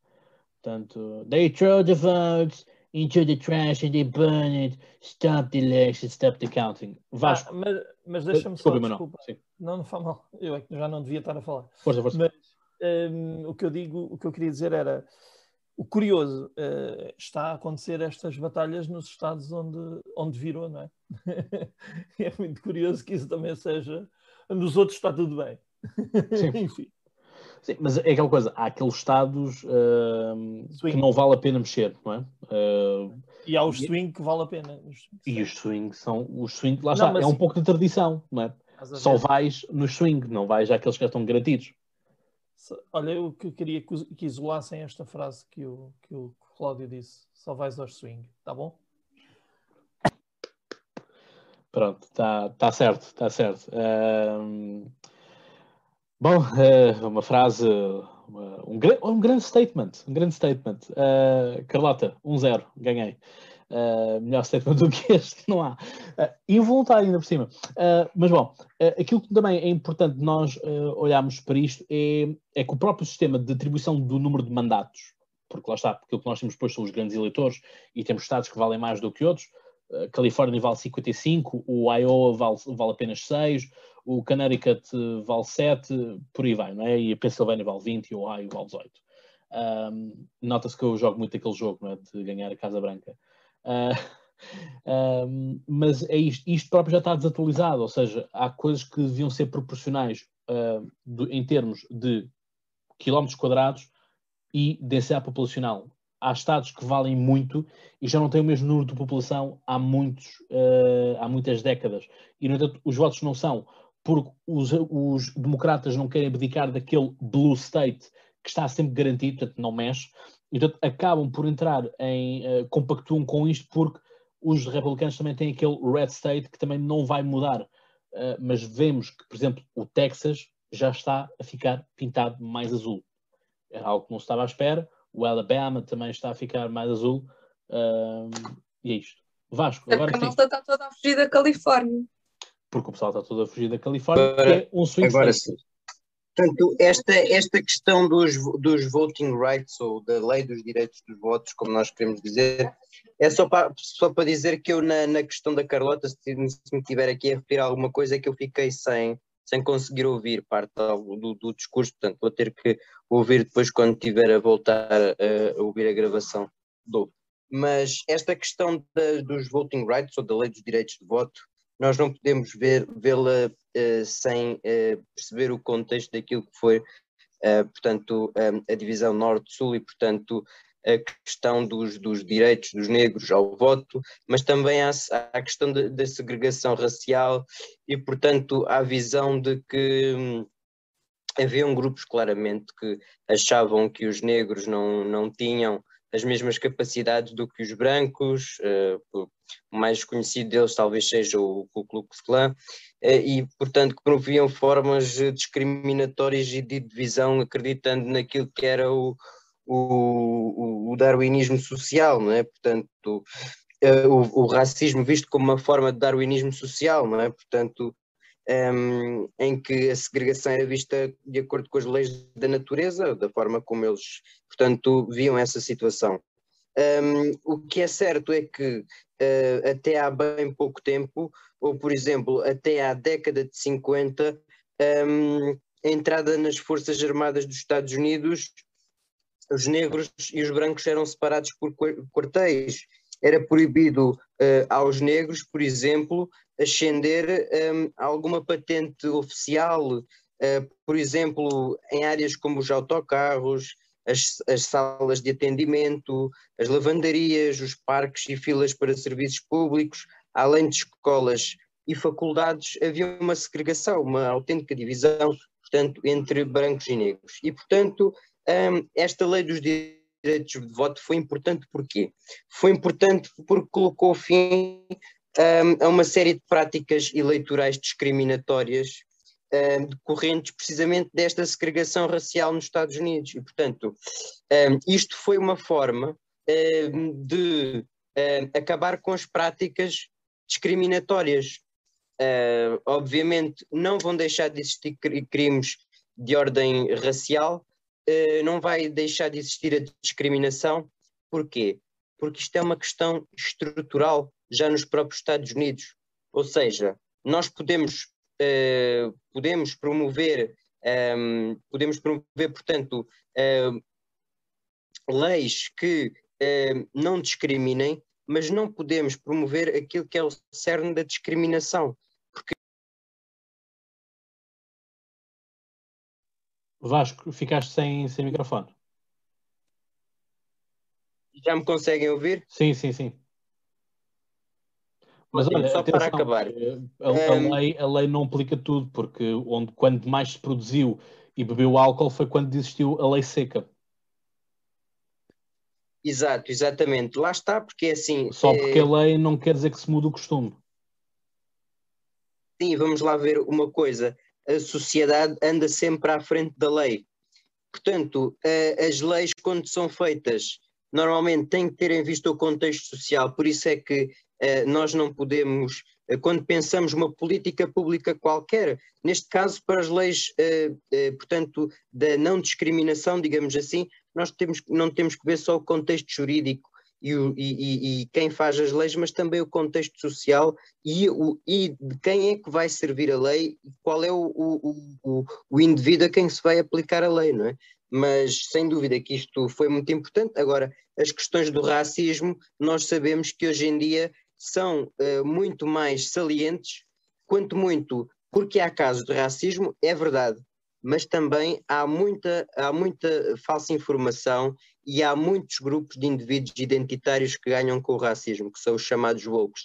portanto, they throw the votes into the trash and they burn it, stop the election, stop the counting. Vasco. Ah, mas, mas deixa-me só, desculpa. Não, não faz mal. Eu é já não devia estar a falar. Força, força. Mas um, o que eu digo, o que eu queria dizer era o curioso uh, está a acontecer estas batalhas nos estados onde, onde virou, não é? é muito curioso que isso também seja. Nos outros está tudo bem. Enfim. Sim, mas é aquela coisa, há aqueles estados uh, que não vale a pena mexer, não é? Uh, e há os swing que vale a pena. e os swing são, os swing, lá não, está, é um pouco de tradição, não é? Só vais no swing, não vais àqueles que já estão garantidos. Olha, eu que queria que isolassem esta frase que o, que o Cláudio disse, só vais aos swing, tá bom? Pronto, está tá certo, está certo. Uh, Bom, uh, uma frase, um, um, grande statement, um grande statement. Uh, Carlota, 1-0, um ganhei. Uh, melhor statement do que este, não há. Uh, involuntário ainda por cima. Uh, mas bom, aquilo que também é importante nós olharmos para isto é, é que o próprio sistema de atribuição do número de mandatos, porque lá está, porque o que nós temos depois são os grandes eleitores e temos estados que valem mais do que outros. A Califórnia vale 55, o Iowa vale, vale apenas 6, o Connecticut vale 7, por aí vai, não é? E a Pennsylvania vale 20 e o Ohio vale 18. Um, Nota-se que eu jogo muito aquele jogo, não é? De ganhar a Casa Branca. Uh, um, mas é isto, isto próprio já está desatualizado, ou seja, há coisas que deviam ser proporcionais uh, em termos de quilómetros quadrados e densidade populacional há estados que valem muito e já não têm o mesmo número de população há, muitos, uh, há muitas décadas. E, no entanto, os votos não são porque os, os, democratas não querem abdicar daquele blue state que está sempre garantido, portanto não mexe, e portanto acabam por entrar em, uh, compactuam com isto porque os republicanos também têm aquele red state que também não vai mudar. Uh, mas vemos que, por exemplo, o Texas já está a ficar pintado mais azul. Era algo que não se estava à espera o Alabama também está a ficar mais azul. Uh, e é isto. Vasco, é agora. Porque a malta está toda a fugir da Califórnia. Porque o pessoal está todo a fugir da Califórnia, agora, é um swing agora sim. Portanto, esta, esta questão dos, dos voting rights ou da lei dos direitos dos votos, como nós queremos dizer, é só para, só para dizer que eu, na, na questão da Carlota, se, se me tiver aqui a referir a alguma coisa, é que eu fiquei sem, sem conseguir ouvir parte do, do, discurso, portanto vou ter que ouvir depois quando tiver a voltar a, a ouvir a gravação do. Mas esta questão de, dos voting rights ou da lei dos direitos de voto, nós não podemos vê-la uh, sem uh, perceber o contexto daquilo que foi, uh, portanto, a divisão norte-sul e, portanto, a questão dos, dos, direitos dos negros ao voto, mas também há a questão da segregação racial e, portanto, a visão de que hum, haviam grupos claramente que achavam que os negros não, não tinham as mesmas capacidades do que os brancos, uh, o mais conhecido deles talvez seja o Ku Klux Klan, uh, e portanto que promoviam formas discriminatórias e de divisão acreditando naquilo que era o, o, o, darwinismo social, não é? Portanto, uh, o, o, racismo visto como uma forma de darwinismo social, não é? Portanto, um, ehm, em que a segregação era vista de acordo com as leis da natureza, da forma como eles, portanto, viam essa situação. Um, ehm, o que é certo é que uh, até há bem pouco tempo, ou por exemplo, até à década de 50, um, ehm, a entrada nas Forças Armadas dos Estados Unidos os negros e os brancos eram separados por quartéis. Era proibido uh, aos negros, por exemplo, ascender um, eh, a alguma patente oficial, uh, por exemplo, em áreas como os autocarros, as, as, salas de atendimento, as lavanderias, os parques e filas para serviços públicos, além de escolas e faculdades, havia uma segregação, uma autêntica divisão, portanto, entre brancos e negros. E, portanto, um, esta lei dos direitos de voto foi importante porquê? Foi importante porque colocou fim um, a uma série de práticas eleitorais discriminatórias um, decorrentes precisamente desta segregação racial nos Estados Unidos. E, portanto, isto foi uma forma de acabar com as práticas discriminatórias. Obviamente, não vão deixar de existir crimes de ordem racial, eh, não vai deixar de existir a discriminação. Porquê? Porque isto é uma questão estrutural já nos próprios Estados Unidos. Ou seja, nós podemos, uh, podemos promover, um, ehm, podemos promover, portanto, uh, leis que uh, não discriminem, mas não podemos promover aquilo que é o cerne da discriminação. Vasco, ficaste sem, sem microfone. Já me conseguem ouvir? Sim, sim, sim. Mas olha, só atenção, para acabar. Eh, a, a, um... lei, a lei não aplica tudo, porque onde, quando mais se produziu e bebeu álcool foi quando existiu a lei seca. Exato, exatamente. Lá está, porque é assim. Só porque é... a lei não quer dizer que se mude o costume. Sim, vamos lá ver uma coisa. A sociedade anda sempre à frente da lei. Portanto, as leis, quando são feitas, normalmente têm que ter em vista o contexto social, por isso é que nós não podemos, quando pensamos uma política pública qualquer, neste caso para as leis, portanto, da não discriminação, digamos assim, nós temos, não temos que ver só o contexto jurídico e, e, e, quem faz as leis, mas também o contexto social e, o, e de quem é que vai servir a lei e qual é o, o, o, indivíduo a quem se vai aplicar a lei, não é? Mas sem dúvida que isto foi muito importante. Agora, as questões do racismo, nós sabemos que hoje em dia são uh, muito mais salientes, quanto muito porque há casos de racismo, é verdade, mas também há muita, há muita falsa informação e há muitos grupos de indivíduos identitários que ganham com o racismo, que são os chamados woke.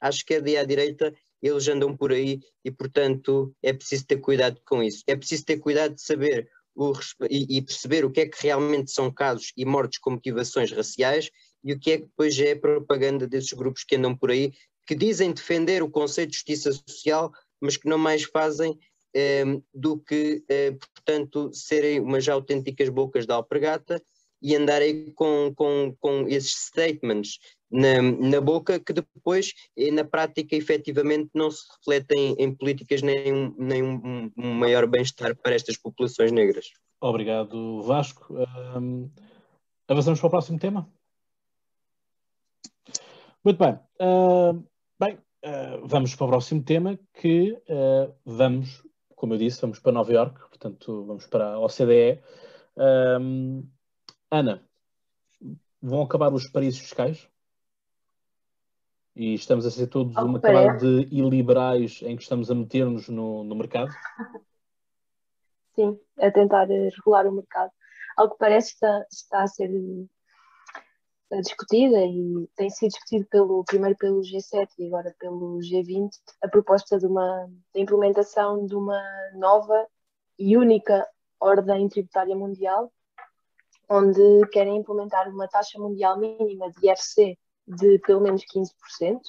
À esquerda e à direita, eles andam por aí e, portanto, é preciso ter cuidado com isso. É preciso ter cuidado de saber o, e, e perceber o que é que realmente são casos e mortes com motivações raciais e o que é que depois é propaganda desses grupos que andam por aí, que dizem defender o conceito de justiça social, mas que não mais fazem Ehm, do que, eh, portanto, serem umas autênticas bocas de alpergata e andarem com, com, com esses statements na, na boca que depois, eh, na prática, efetivamente não se refletem em políticas nem, um, nem um, um maior bem-estar para estas populações negras. Obrigado, Vasco. Um, avançamos para o próximo tema? Muito bem. Uh, bem, uh, vamos para o próximo tema que uh, vamos como eu disse, vamos para Nova York, portanto, vamos para a OCDE. Um, Ana, vão acabar os paraísos fiscais? E estamos a ser todos uma camada de iliberais em que estamos a meter-nos no, no mercado? Sim, a tentar regular o mercado. Ao que parece está, está a ser discutida e tem sido discutido pelo, primeiro pelo G7 e agora pelo G20 a proposta de uma de implementação de uma nova e única ordem tributária mundial, onde querem implementar uma taxa mundial mínima de IRC de pelo menos 15%.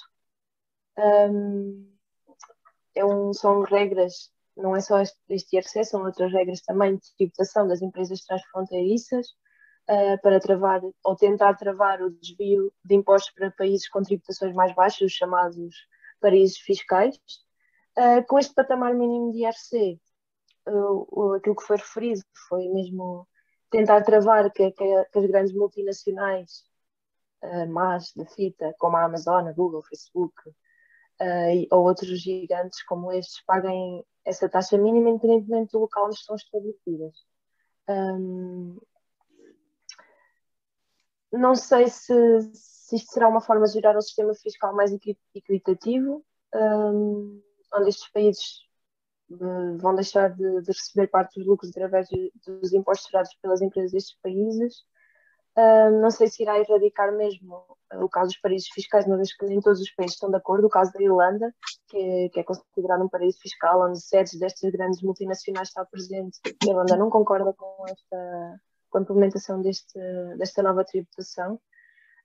Um, é um, são regras, não é só este, IRC, são outras regras também de tributação das empresas transfronteiriças, uh, para travar ou tentar travar o desvio de impostos para países com tributações mais baixas, os chamados paraísos fiscais. Uh, com este patamar mínimo de IRC, uh, aquilo que foi referido foi mesmo tentar travar que, que, que as grandes multinacionais uh, más da fita, como a Amazon, a Google, Facebook, uh, ou outros gigantes como estes, paguem essa taxa mínima independentemente do local onde estão estabelecidas. Um, não sei se, se isto será uma forma de gerar um sistema fiscal mais equitativo, um, onde estes países vão deixar de, de, receber parte dos lucros através dos impostos gerados pelas empresas destes países. Um, não sei se irá erradicar mesmo o caso dos paraísos fiscais, uma vez que nem todos os países estão de acordo. O caso da Irlanda, que é, que é considerado um paraíso fiscal, onde sedes destas grandes multinacionais está presente, a Irlanda não concorda com esta com a implementação deste, desta nova tributação.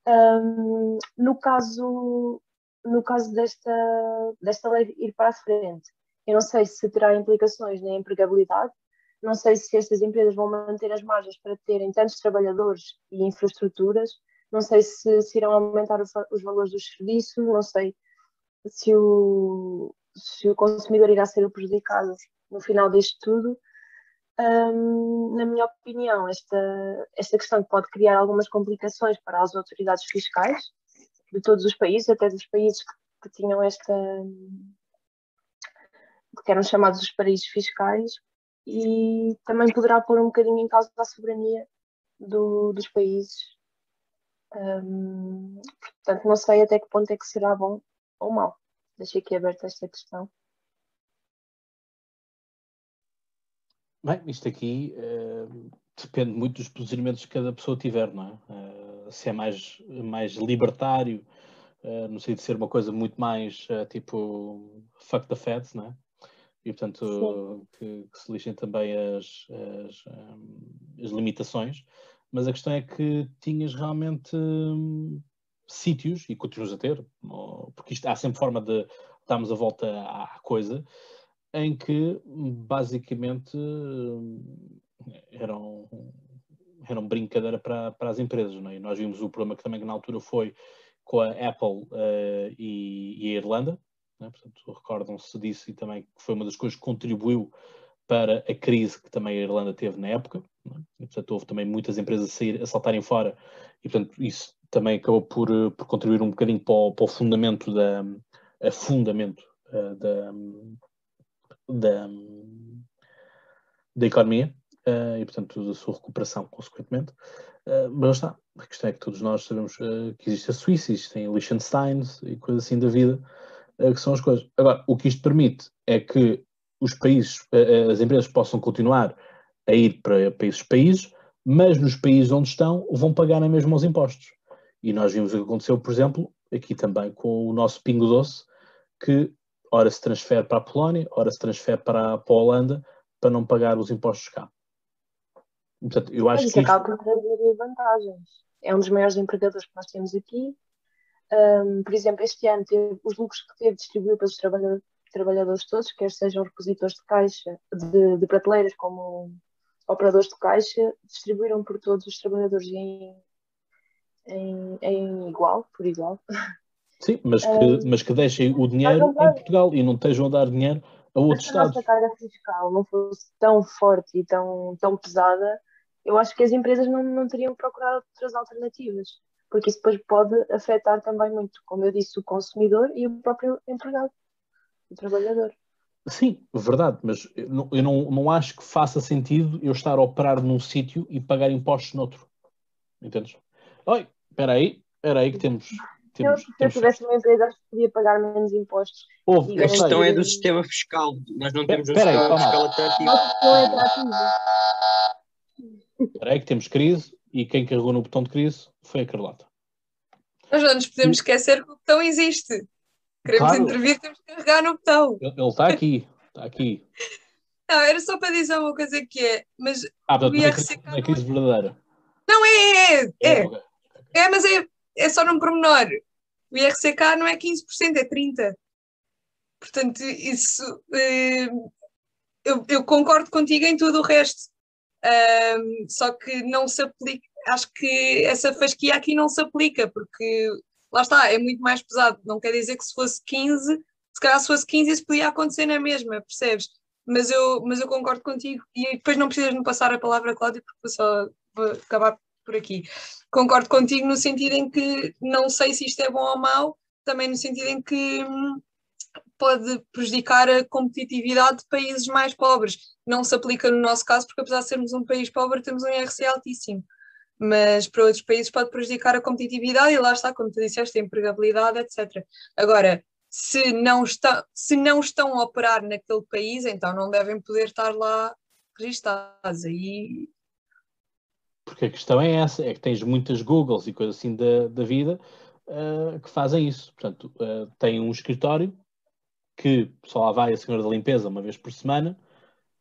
Um, no caso, no caso desta, desta lei ir para a frente, eu não sei se terá implicações na empregabilidade, não sei se estas empresas vão manter as margens para terem tantos trabalhadores e infraestruturas, não sei se, se irão aumentar os, os valores dos serviços, não sei se o, se o consumidor irá ser prejudicado no final deste tudo na minha opinião, esta, esta questão pode criar algumas complicações para as autoridades fiscais de todos os países, até dos países que, que tinham esta. Que eram chamados os paraísos fiscais, e também poderá pôr um bocadinho em causa a soberania do, dos países. Um, portanto, não sei até que ponto é que será bom ou mau. Deixei aqui aberta esta questão. Bem, isto aqui uh, depende muito dos posicionamentos que cada pessoa tiver, não é? Uh, se é mais, mais libertário, uh, no sentido de ser uma coisa muito mais tipo fuck the feds, não é? E portanto que, que, se lixem também as, as, um, as, limitações. Mas a questão é que tinhas realmente um, sítios, e continuas a ter, porque isto, há sempre forma de darmos a volta à coisa, em que basicamente eram, eram brincadeira para, para as empresas. Não é? E nós vimos o problema que também na altura foi com a Apple uh, e, e, a Irlanda. Né? Portanto, recordam-se disso e também que foi uma das coisas que contribuiu para a crise que também a Irlanda teve na época. Né? E, portanto, houve também muitas empresas a, sair, a saltarem fora e, portanto, isso também acabou por, por contribuir um bocadinho para o, para o fundamento da fundamento uh, da, da, da economia uh, e, portanto, da sua recuperação, consequentemente. Mas está, a questão é que todos nós sabemos que existe a Suíça, existem Liechtenstein e coisas assim da vida, que são as coisas. Agora, o que isto permite é que os países, as empresas possam continuar a ir para, para esses países, mas nos países onde estão vão pagar mesmo os impostos. E nós vimos o que aconteceu, por exemplo, aqui também com o nosso Pingo Doce, que ora se transfere para a Polónia, ora se transfere para, para a Holanda, para não pagar os impostos cá. Portanto, eu acho Mas que. Isso acaba por trazer vantagens. É um dos maiores empregadores que nós temos aqui. Um, por exemplo, este ano teve, os lucros que teve distribuiu para os trabalhadores, trabalhadores todos, quer sejam repositores de caixa, de, de prateleiras, como operadores de caixa, distribuíram por todos os trabalhadores em, em, em igual, por igual. Sim, mas que, mas que deixem o dinheiro em Portugal e não estejam a dar dinheiro a outros se Estados. Se a nossa carga fiscal não fosse tão forte e tão, tão pesada, eu acho que as empresas não, não teriam procurado outras alternativas, porque isso depois pode afetar também muito, como eu disse, o consumidor e o próprio empregado, o trabalhador. Sim, verdade, mas eu não, eu não, não acho que faça sentido eu estar a operar num sítio e pagar impostos noutro. Entendes? Oi, espera aí, espera aí que temos temos, se eu tivesse uma empresa, acho que podia pagar menos impostos. Houve, a questão é do sistema fiscal. Nós não temos um sistema fiscal é atrativo. Espera aí que temos crise e quem carregou no botão de crise foi a Carlota. Nós não nos podemos esquecer que o botão existe. Queremos claro. intervir, temos que carregar no botão. Ele está aqui, está aqui. Não, era só para dizer uma coisa que é, mas ah, o IRC... Não é crise verdadeira. Não, é, é, é. É, é mas é, é só num pormenor. O IRCK não é 15%, é 30%. Portanto, isso. Eh, eu, eu, concordo contigo em tudo o resto. Um, só que não se aplica. Acho que essa fasquia aqui não se aplica, porque lá está, é muito mais pesado. Não quer dizer que se fosse 15, se calhar se fosse 15 isso podia acontecer na mesma, percebes? Mas eu, mas eu concordo contigo. E depois não precisas me passar a palavra, Cláudia, porque vou só vou acabar por aqui. Concordo contigo no sentido em que não sei se isto é bom ou mau, também no sentido em que hum, pode prejudicar a competitividade de países mais pobres. Não se aplica no nosso caso, porque apesar de sermos um país pobre, temos um IRC altíssimo. Mas para outros países pode prejudicar a competitividade e lá está, como tu disseste, a empregabilidade, etc. Agora, se não, está, se não estão a operar naquele país, então não devem poder estar lá registados. Aí porque a questão é essa, é que tens muitas Googles e coisas assim da, da vida uh, que fazem isso. Portanto, uh, tem um escritório que só lá vai a senhora da limpeza uma vez por semana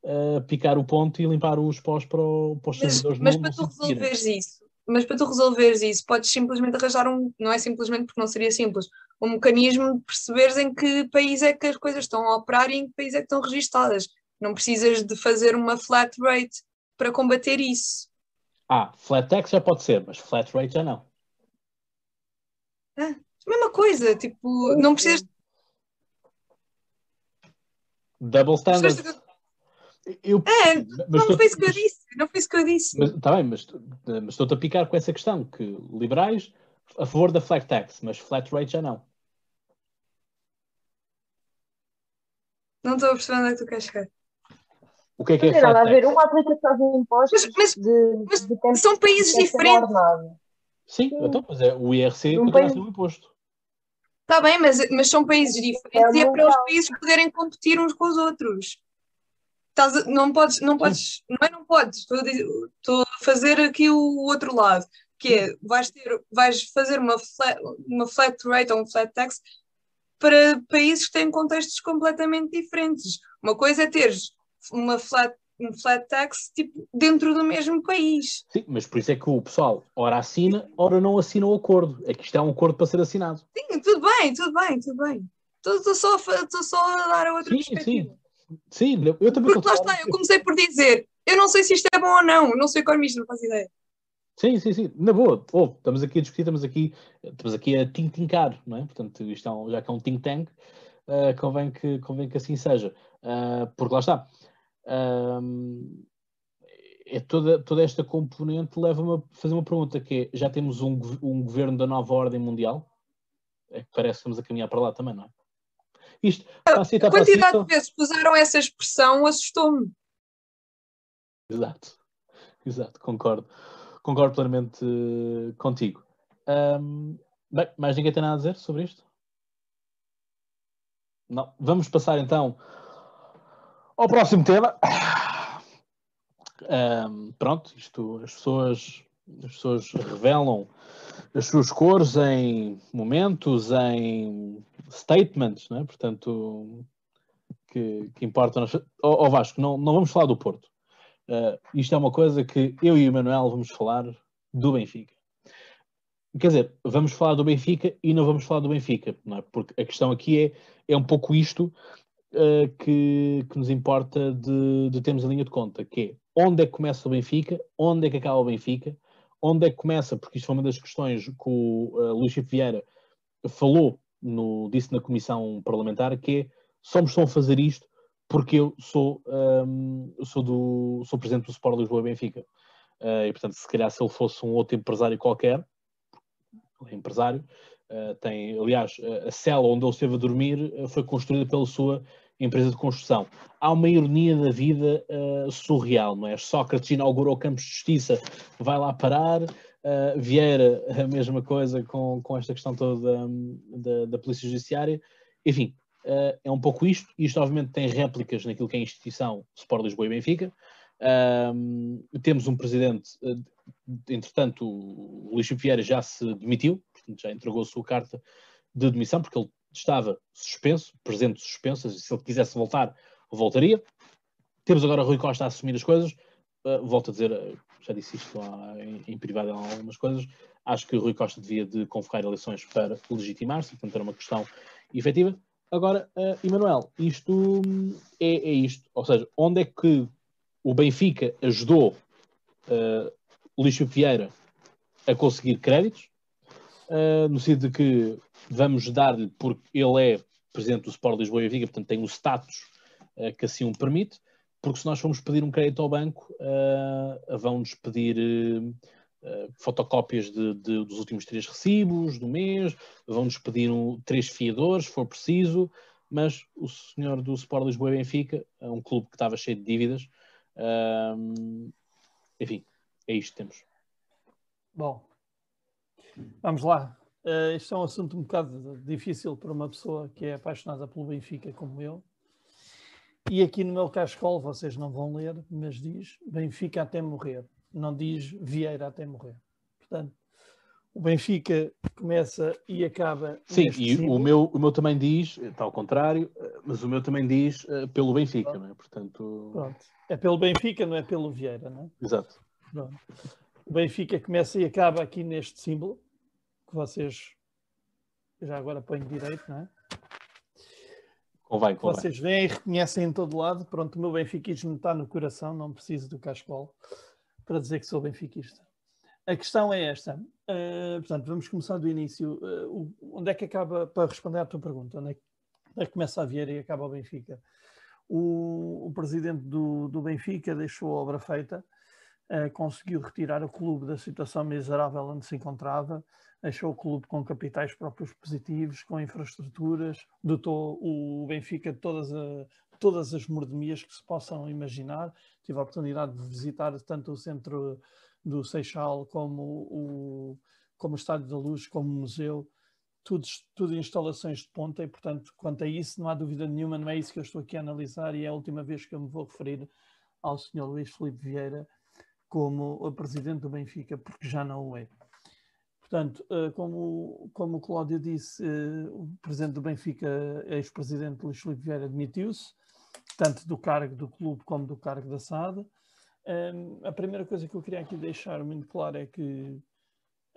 uh, picar o ponto e limpar os pós para, o, para os mas, servidores. Mas para tu resolveres isso, mas para tu resolveres isso, podes simplesmente arranjar um, não é simplesmente porque não seria simples, um mecanismo de perceberes em que país é que as coisas estão a operar e em que país é que estão registadas. Não precisas de fazer uma flat rate para combater isso. Ah, flat tax já pode ser, mas flat rate já não. É, mesma coisa, tipo, não precisas. Double standard. Eu, é, mas não foi isso que eu disse, não foi isso que eu disse. Está bem, mas, mas estou-te a picar com essa questão, que liberais a favor da flat tax, mas flat rate já não. Não estou a perceber onde é que tu queres chegar. O que é que é flat tax? ver, uma aplicação de impostos mas, mas, de, mas de são países diferentes. Sim, Sim, então, mas é, o IRC um país... um imposto. Está bem, mas, mas são países diferentes é e é para os países poderem competir uns com os outros. Estás, não podes, não podes, não é não podes, estou a, dizer, estou a fazer aqui o outro lado, que é, vais, ter, vais fazer uma flat, uma flat rate ou um flat tax para países que têm contextos completamente diferentes. Uma coisa é teres uma flat, um flat tax tipo, dentro do mesmo país. Sim, mas por isso é que o pessoal ora assina, ora não assina o acordo. É que isto é um acordo para ser assinado. Sim, tudo bem, tudo bem, tudo bem. Estou só, só a dar a outra sim, perspectiva. Sim. Sim, eu também Porque lá está, eu comecei por dizer, eu não sei se isto é bom ou não, não sou economista, não faço ideia. Sim, sim, sim, na boa. Oh, estamos aqui a discutir, estamos aqui, estamos aqui a tintincar, não é? Portanto, isto é um, já que é um think tank, uh, convém, que, convém que assim seja. Uh, porque lá está. Uh, é toda, toda esta componente leva-me a fazer uma pergunta que é, já temos um, um governo da nova ordem mundial? É que parece que estamos a caminhar para lá também, não é? Isto, a, a quantidade de vezes que usaram essa expressão assustou-me. Exato, exato, concordo. Concordo plenamente uh, contigo. Um, bem, mais ninguém tem nada a dizer sobre isto? Não. Vamos passar então ao próximo tema. Um, pronto, isto, as pessoas, as pessoas revelam as suas cores em momentos, em statements, não é? portanto, que, que importam. Ó oh, Vasco, não, não vamos falar do Porto. Uh, isto é uma coisa que eu e o Manuel vamos falar do Benfica. Quer dizer, vamos falar do Benfica e não vamos falar do Benfica, é? porque a questão aqui é, é um pouco isto uh, que, que nos importa de, de termos a linha de conta, que é onde é que começa o Benfica, onde é que acaba o Benfica, onde é que começa, porque isto foi uma das questões que o uh, Luís Chico Vieira falou, no, disse na comissão parlamentar, que é, só me estão a fazer isto porque eu sou, um, ehm, sou, do, sou presidente do Sport Lisboa Benfica. Uh, e, portanto, se calhar se ele fosse um outro empresário qualquer, empresário, uh, tem, aliás, a cela onde ele esteve a dormir foi construída pela sua empresa de construção. Há uma ironia da vida uh, surreal, não é? Sócrates inaugurou campos de justiça, vai lá parar. Uh, Vieira, a mesma coisa com, com esta questão toda um, da, da Polícia Judiciária. Enfim, uh, é um pouco isto. Isto, obviamente, tem réplicas naquilo que é a instituição Sport Lisboa e Benfica. temos um presidente, entretanto, o Luís Vieira já se demitiu, já entregou a sua carta de demissão, porque ele estava suspenso, presente suspenso, se ele quisesse voltar, voltaria. Temos agora Rui Costa a assumir as coisas. Uh, volto a dizer, uh, já disse isto lá em, em privado em algumas coisas, acho que Rui Costa devia de convocar eleições para legitimar-se, portanto era uma questão efetiva. Agora, uh, Emanuel, isto é, é, isto, ou seja, onde é que o Benfica ajudou uh, Lixo Vieira a conseguir créditos, uh, no sentido de que vamos dar-lhe, porque ele é presidente do Sport Lisboa e Viga, portanto tem o status uh, que assim o permite, porque se nós formos pedir um crédito ao banco, uh, vão-nos pedir uh, fotocópias de, de, dos últimos três recibos do mês, vão-nos pedir um, três fiadores, se for preciso, mas o senhor do Sport Lisboa e Benfica, é um clube que estava cheio de dívidas, enfim, é isto que temos. Bom, vamos lá. Uh, isto é um assunto um bocado difícil para uma pessoa que é apaixonada pelo Benfica como eu. E aqui no meu cascol, vocês não vão ler, mas diz Benfica até morrer. Não diz Vieira até morrer. Portanto, o Benfica começa e acaba. Sim, e o meu, o meu também diz, está ao contrário, mas o meu também diz uh, pelo Benfica, Pronto. não é? Portanto... Pronto. É pelo Benfica, não é pelo Vieira, não é? Exato. Pronto. O Benfica começa e acaba aqui neste símbolo que vocês já agora põem direito, não é? Convém, convém. Vocês veem e reconhecem em todo lado. Pronto, o meu benfiquismo está no coração, não preciso do cascol para dizer que sou benfiquista. A questão é esta. Uh, portanto, vamos começar do início. Uh, onde é que acaba, para responder à tua pergunta, onde é que, onde é que começa a Vieira e acaba o Benfica? O, o presidente do, do, Benfica deixou a obra feita, uh, conseguiu retirar o clube da situação miserável onde se encontrava, deixou o clube com capitais próprios positivos, com infraestruturas, dotou o Benfica de todas, a, todas as mordomias que se possam imaginar. Tive a oportunidade de visitar tanto o centro do Seixal como o, como o Estádio da Luz, como o museu, tudo, tudo instalações de ponta e, portanto, quanto a isso, não há dúvida nenhuma, não é isso que eu estou aqui a analisar e é a última vez que eu me vou referir ao Sr. Luís Felipe Vieira como o presidente do Benfica, porque já não o é. Portanto, eh, como, como o Cláudio disse, eh, o presidente do Benfica, ex-presidente Luís Filipe Vieira, admitiu-se, tanto do cargo do clube como do cargo da SAD. A primeira coisa que eu queria aqui deixar muito claro é que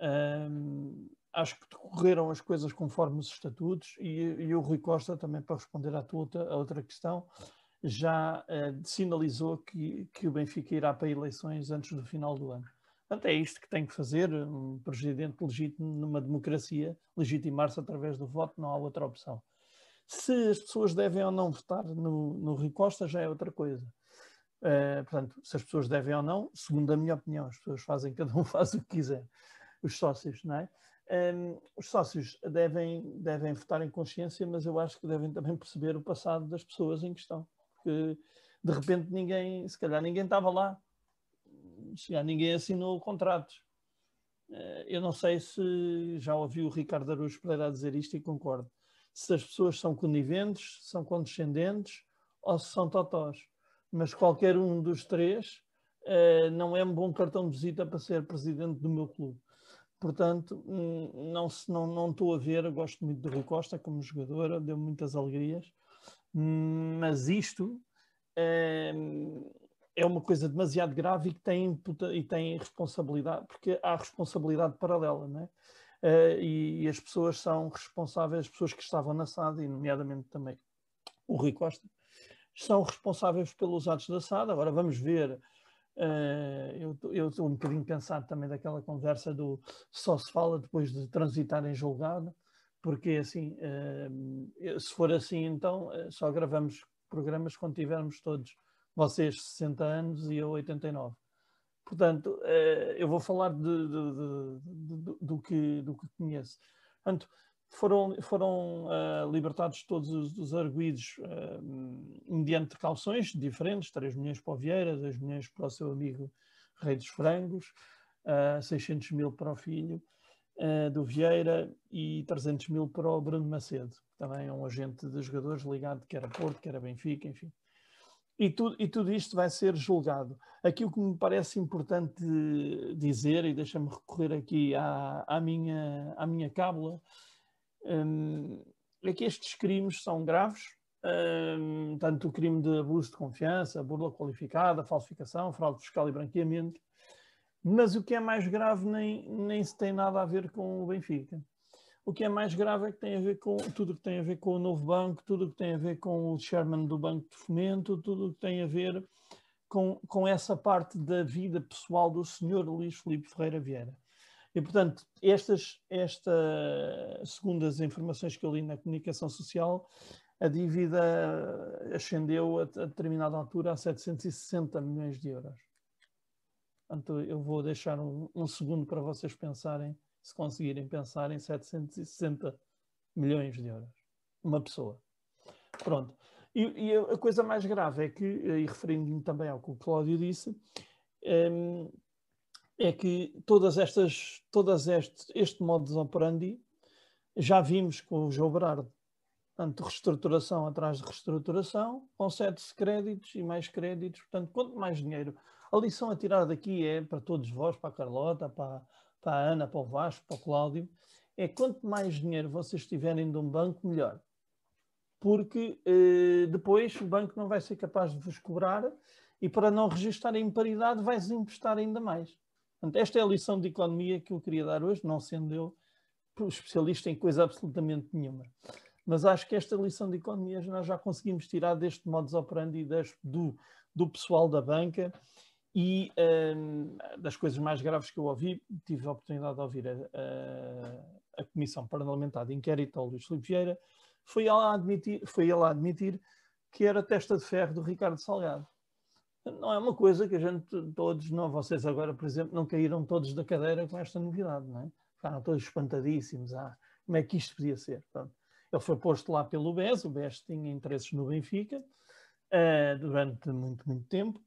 um, acho que decorreram as coisas conforme os estatutos e, e, o Rui Costa, também para responder à tua outra questão, já uh, sinalizou que, que o Benfica irá para eleições antes do final do ano. Portanto, é isto que tem que fazer um presidente legítimo numa democracia, legitimar-se através do voto, não há outra opção. Se as pessoas devem ou não votar no, no Rui Costa, já é outra coisa. Uh, portanto, se as pessoas devem ou não, segundo a minha opinião, as pessoas fazem, cada um faz o que quiser, os sócios, não é? Um, ehm, os sócios devem, devem votar em consciência, mas eu acho que devem também perceber o passado das pessoas em questão. Porque de repente ninguém, se calhar ninguém estava lá, se calhar ninguém assinou contratos. Uh, eu não sei se já ouvi o Ricardo Araújo Pereira dizer isto e concordo. Se as pessoas são coniventes, são condescendentes ou se são totós. Mas qualquer um dos três uh, não é um bom cartão de visita para ser presidente do meu clube. Portanto, hum, não, não, não estou a ver, gosto muito do Rui Costa como jogador, deu muitas alegrias, mas isto é, é uma coisa demasiado grave e que tem, e tem responsabilidade, porque há responsabilidade paralela, não é? Uh, e, e, as pessoas são responsáveis, as pessoas que estavam na SAD, e nomeadamente também o Rui Costa, são responsáveis pelos atos da SAD. Agora vamos ver Uh, eu estou um bocadinho cansado também daquela conversa do só se fala depois de transitar em julgado, porque assim, uh, se for assim, então uh, só gravamos programas quando tivermos todos vocês 60 anos e eu 89. Portanto, eu vou falar de, de, de, do, que, do que conheço. Portanto, foram, foram uh, libertados todos os, os arguídos uh, mediante calções diferentes, 3 milhões para o Vieira, 2 milhões para o seu amigo Rei dos Frangos, uh, 600 mil para o filho uh, do Vieira e 300 mil para o Bruno Macedo, que também é um agente de jogadores ligado, que era Porto, que era Benfica, enfim. E tudo, e tudo isto vai ser julgado. Aqui o que me parece importante dizer, e deixa-me recorrer aqui à, à, minha, à minha cábula, um, é que estes crimes são graves, um, tanto o crime de abuso de confiança, burla qualificada, falsificação, fraude fiscal e branqueamento, mas o que é mais grave nem, nem se tem nada a ver com o Benfica. O que é mais grave é que tem a ver com tudo o que tem a ver com o novo banco, tudo o que tem a ver com o chairman do Banco de Fomento, tudo o que tem a ver com, com essa parte da vida pessoal do senhor Luís Felipe Ferreira Vieira. E, portanto, estas, esta, segundo as informações que eu li na comunicação social, a dívida ascendeu a, a determinada altura a 760 milhões de euros. Portanto, eu vou deixar um, um, segundo para vocês pensarem, se conseguirem pensar em 760 milhões de euros. Uma pessoa. Pronto. E, e a coisa mais grave é que, e referindo-me também ao que o Cláudio disse, um, é que todas estas, todas este, este de operandi já vimos com o João Berardo. Portanto, reestruturação atrás de reestruturação, concede-se créditos e mais créditos. Portanto, quanto mais dinheiro. A lição a tirar daqui é para todos vós, para a Carlota, para, para a Ana, para o Vasco, para o Cláudio, é quanto mais dinheiro vocês tiverem de um banco, melhor. Porque eh, depois o banco não vai ser capaz de vos cobrar e para não registrar em paridade vai-vos emprestar ainda mais. Portanto, esta é a lição de economia que eu queria dar hoje, não sendo eu especialista em coisa absolutamente nenhuma. Mas acho que esta lição de economia nós já conseguimos tirar deste modus operandi deste, do, do pessoal da banca e um, das coisas mais graves que eu ouvi, tive a oportunidade de ouvir a, a, a Comissão Parlamentar de Inquérito ao Luís Filipe Vieira, foi ela admitir, foi ela admitir que era testa de ferro do Ricardo Salgado não é uma coisa que a gente todos, não, vocês agora, por exemplo, não caíram todos da cadeira com esta novidade, não é? Ficaram todos espantadíssimos. Ah, como é que isto podia ser? Pronto. Ele foi posto lá pelo BES, o BES tinha interesses no Benfica uh, durante muito, muito tempo.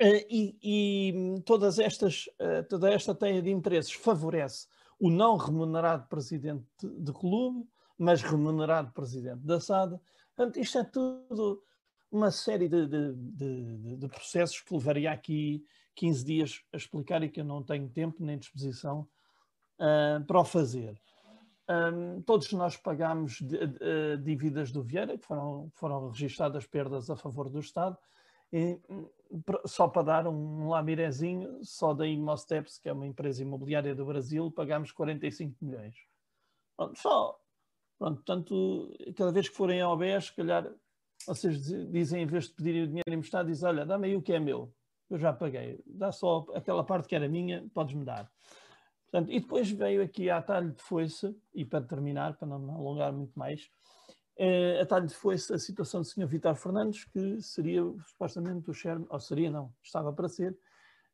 Uh, e, e, todas estas, uh, toda esta teia de interesses favorece o não remunerado presidente de, clube, mas remunerado presidente da SAD. Portanto, isto é tudo uma série de, de, de, de, processos que levaria aqui 15 dias a explicar e que eu não tenho tempo nem disposição uh, para o fazer. Um, todos nós pagamos uh, dívidas do Vieira, que foram, foram registradas perdas a favor do Estado, e, só para dar um lamirezinho, só da Imosteps, que é uma empresa imobiliária do Brasil, pagámos 45 milhões. Pronto, só. Pronto, portanto, cada vez que forem ao BES, se calhar vocês dizem, em vez de pedirem o dinheiro emprestado, dizem, olha, dá-me aí o que é meu, eu já paguei, dá só aquela parte que era minha, podes-me dar. Portanto, e depois veio aqui a atalho de foice, e para terminar, para não me alongar muito mais, a atalho de foice a situação do Sr. Vitor Fernandes, que seria supostamente o chairman, ou seria não, estava para ser,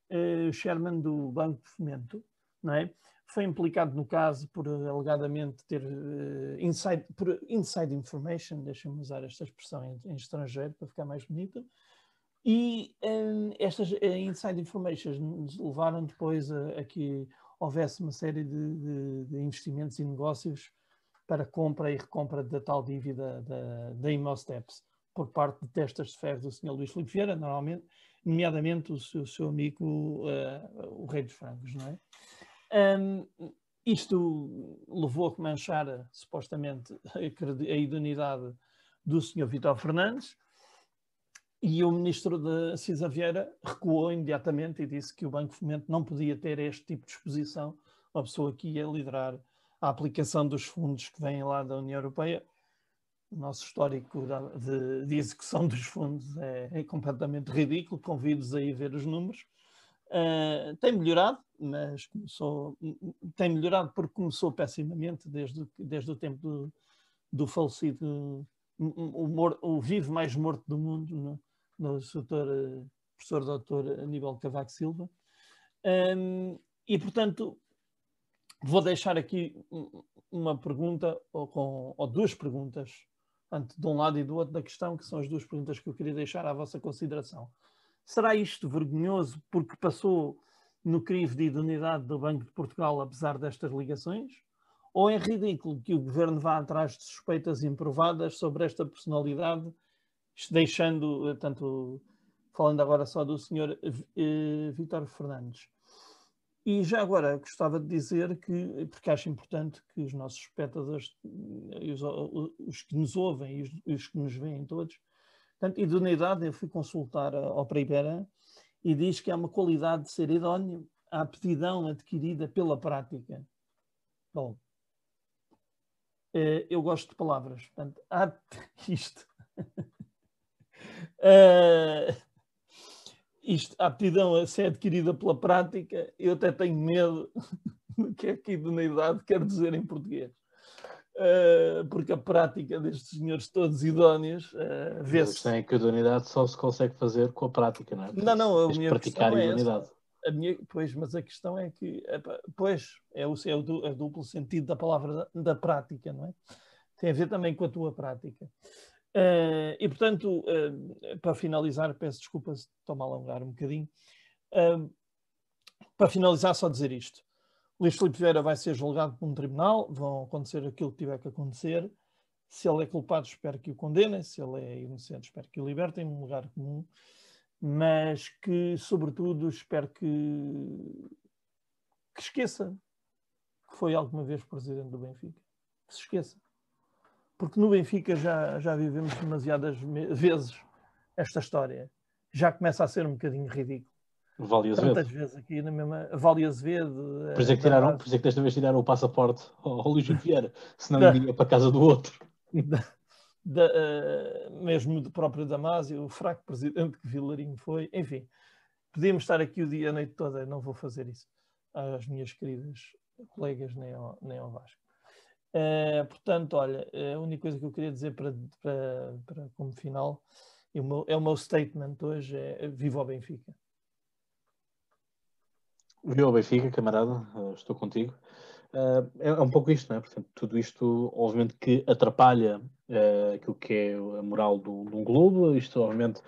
eh, o chairman do Banco de Fomento, não é? Foi implicado no caso por alegadamente ter uh, inside, por inside information, deixem-me usar esta expressão em, em, estrangeiro para ficar mais bonito, e estas uh, inside information levaram depois a, a que houvesse uma série de, de, de, investimentos e negócios para compra e recompra da tal dívida da, da Imosteps por parte de testas de ferro do Sr. Luís Filipe Vieira, normalmente, nomeadamente o seu, o seu amigo, uh, o Rei dos Francos, não é? Um, isto levou a que manchara, supostamente, a, a idoneidade do Sr. Vitor Fernandes, e o ministro da Cisa Vieira recuou imediatamente e disse que o Banco Fomento não podia ter este tipo de exposição, uma pessoa que ia liderar a aplicação dos fundos que vêm lá da União Europeia. O nosso histórico de, de execução dos fundos é, é completamente ridículo, convido-vos a ir ver os números. Uh, tem melhorado, mas começou, tem melhorado porque começou pessimamente desde, desde o tempo do, do falecido, o, o, vivo mais morto do mundo, no, no doutor, eh, professor doutor Aníbal Cavaco Silva. Um, e, portanto, vou deixar aqui uma pergunta, ou, com, ou duas perguntas, tanto de um lado e do outro da questão, que são as duas perguntas que eu queria deixar à vossa consideração. Será isto vergonhoso porque passou no crivo de idoneidade do Banco de Portugal, apesar destas ligações? Ou é ridículo que o governo vá atrás de suspeitas improvadas sobre esta personalidade, deixando, eh, tanto falando agora só do senhor eh, Vítor Fernandes? E já agora gostava de dizer que, porque acho importante que os nossos espectadores, eh, os, os que nos ouvem e os, os que nos veem todos, Portanto, idoneidade, eu fui consultar a Opera Ibera e diz que é uma qualidade de ser idóneo, a aptidão adquirida pela prática. Bom, eh, eu gosto de palavras, portanto, há isto. isto, a aptidão a ser adquirida pela prática, eu até tenho medo do que é que idoneidade quer dizer em português. Uh, porque a prática destes senhores todos idóneos uh, vê-se. A que a idoneidade só se consegue fazer com a prática, não é? Não, não, a minha praticar a idoneidade. É a minha, pois, mas a questão é que, pois, é o, é o, é o duplo sentido da palavra da, da, prática, não é? Tem a ver também com a tua prática. Uh, e, portanto, para finalizar, peço desculpa se estou-me a alongar um bocadinho. para finalizar, só dizer isto. Luís Filipe Vieira vai ser julgado por um tribunal, vão acontecer aquilo que tiver que acontecer. Se ele é culpado, espero que o condenem. Se ele é inocente, espero que o libertem num lugar comum. Mas que, sobretudo, espero que, que esqueça que foi alguma vez presidente do Benfica. Que se esqueça. Porque no Benfica já, já vivemos demasiadas vezes esta história. Já começa a ser um bocadinho ridículo. Vale Azevedo. Tantas vezes aqui na mesma. Vale Azevedo. Por isso é que, tiraram, por isso é que desta vez tiraram o passaporte ao Luís Vieira, senão da, iria para a casa do outro. Da, da, uh, mesmo do próprio Damásio, o fraco presidente que Vilarinho foi, enfim. Podíamos estar aqui o dia, a noite toda, não vou fazer isso às minhas queridas colegas, nem ao, nem ao Vasco. Uh, portanto, olha, a única coisa que eu queria dizer para, para, para como final, é o, meu, é o meu statement hoje, é viva o Benfica. Viu o Benfica, camarada, estou contigo. Uh, é, é, um pouco isto, não é? Portanto, tudo isto, obviamente, que atrapalha aquilo que é a moral do, de um clube. Isto, obviamente,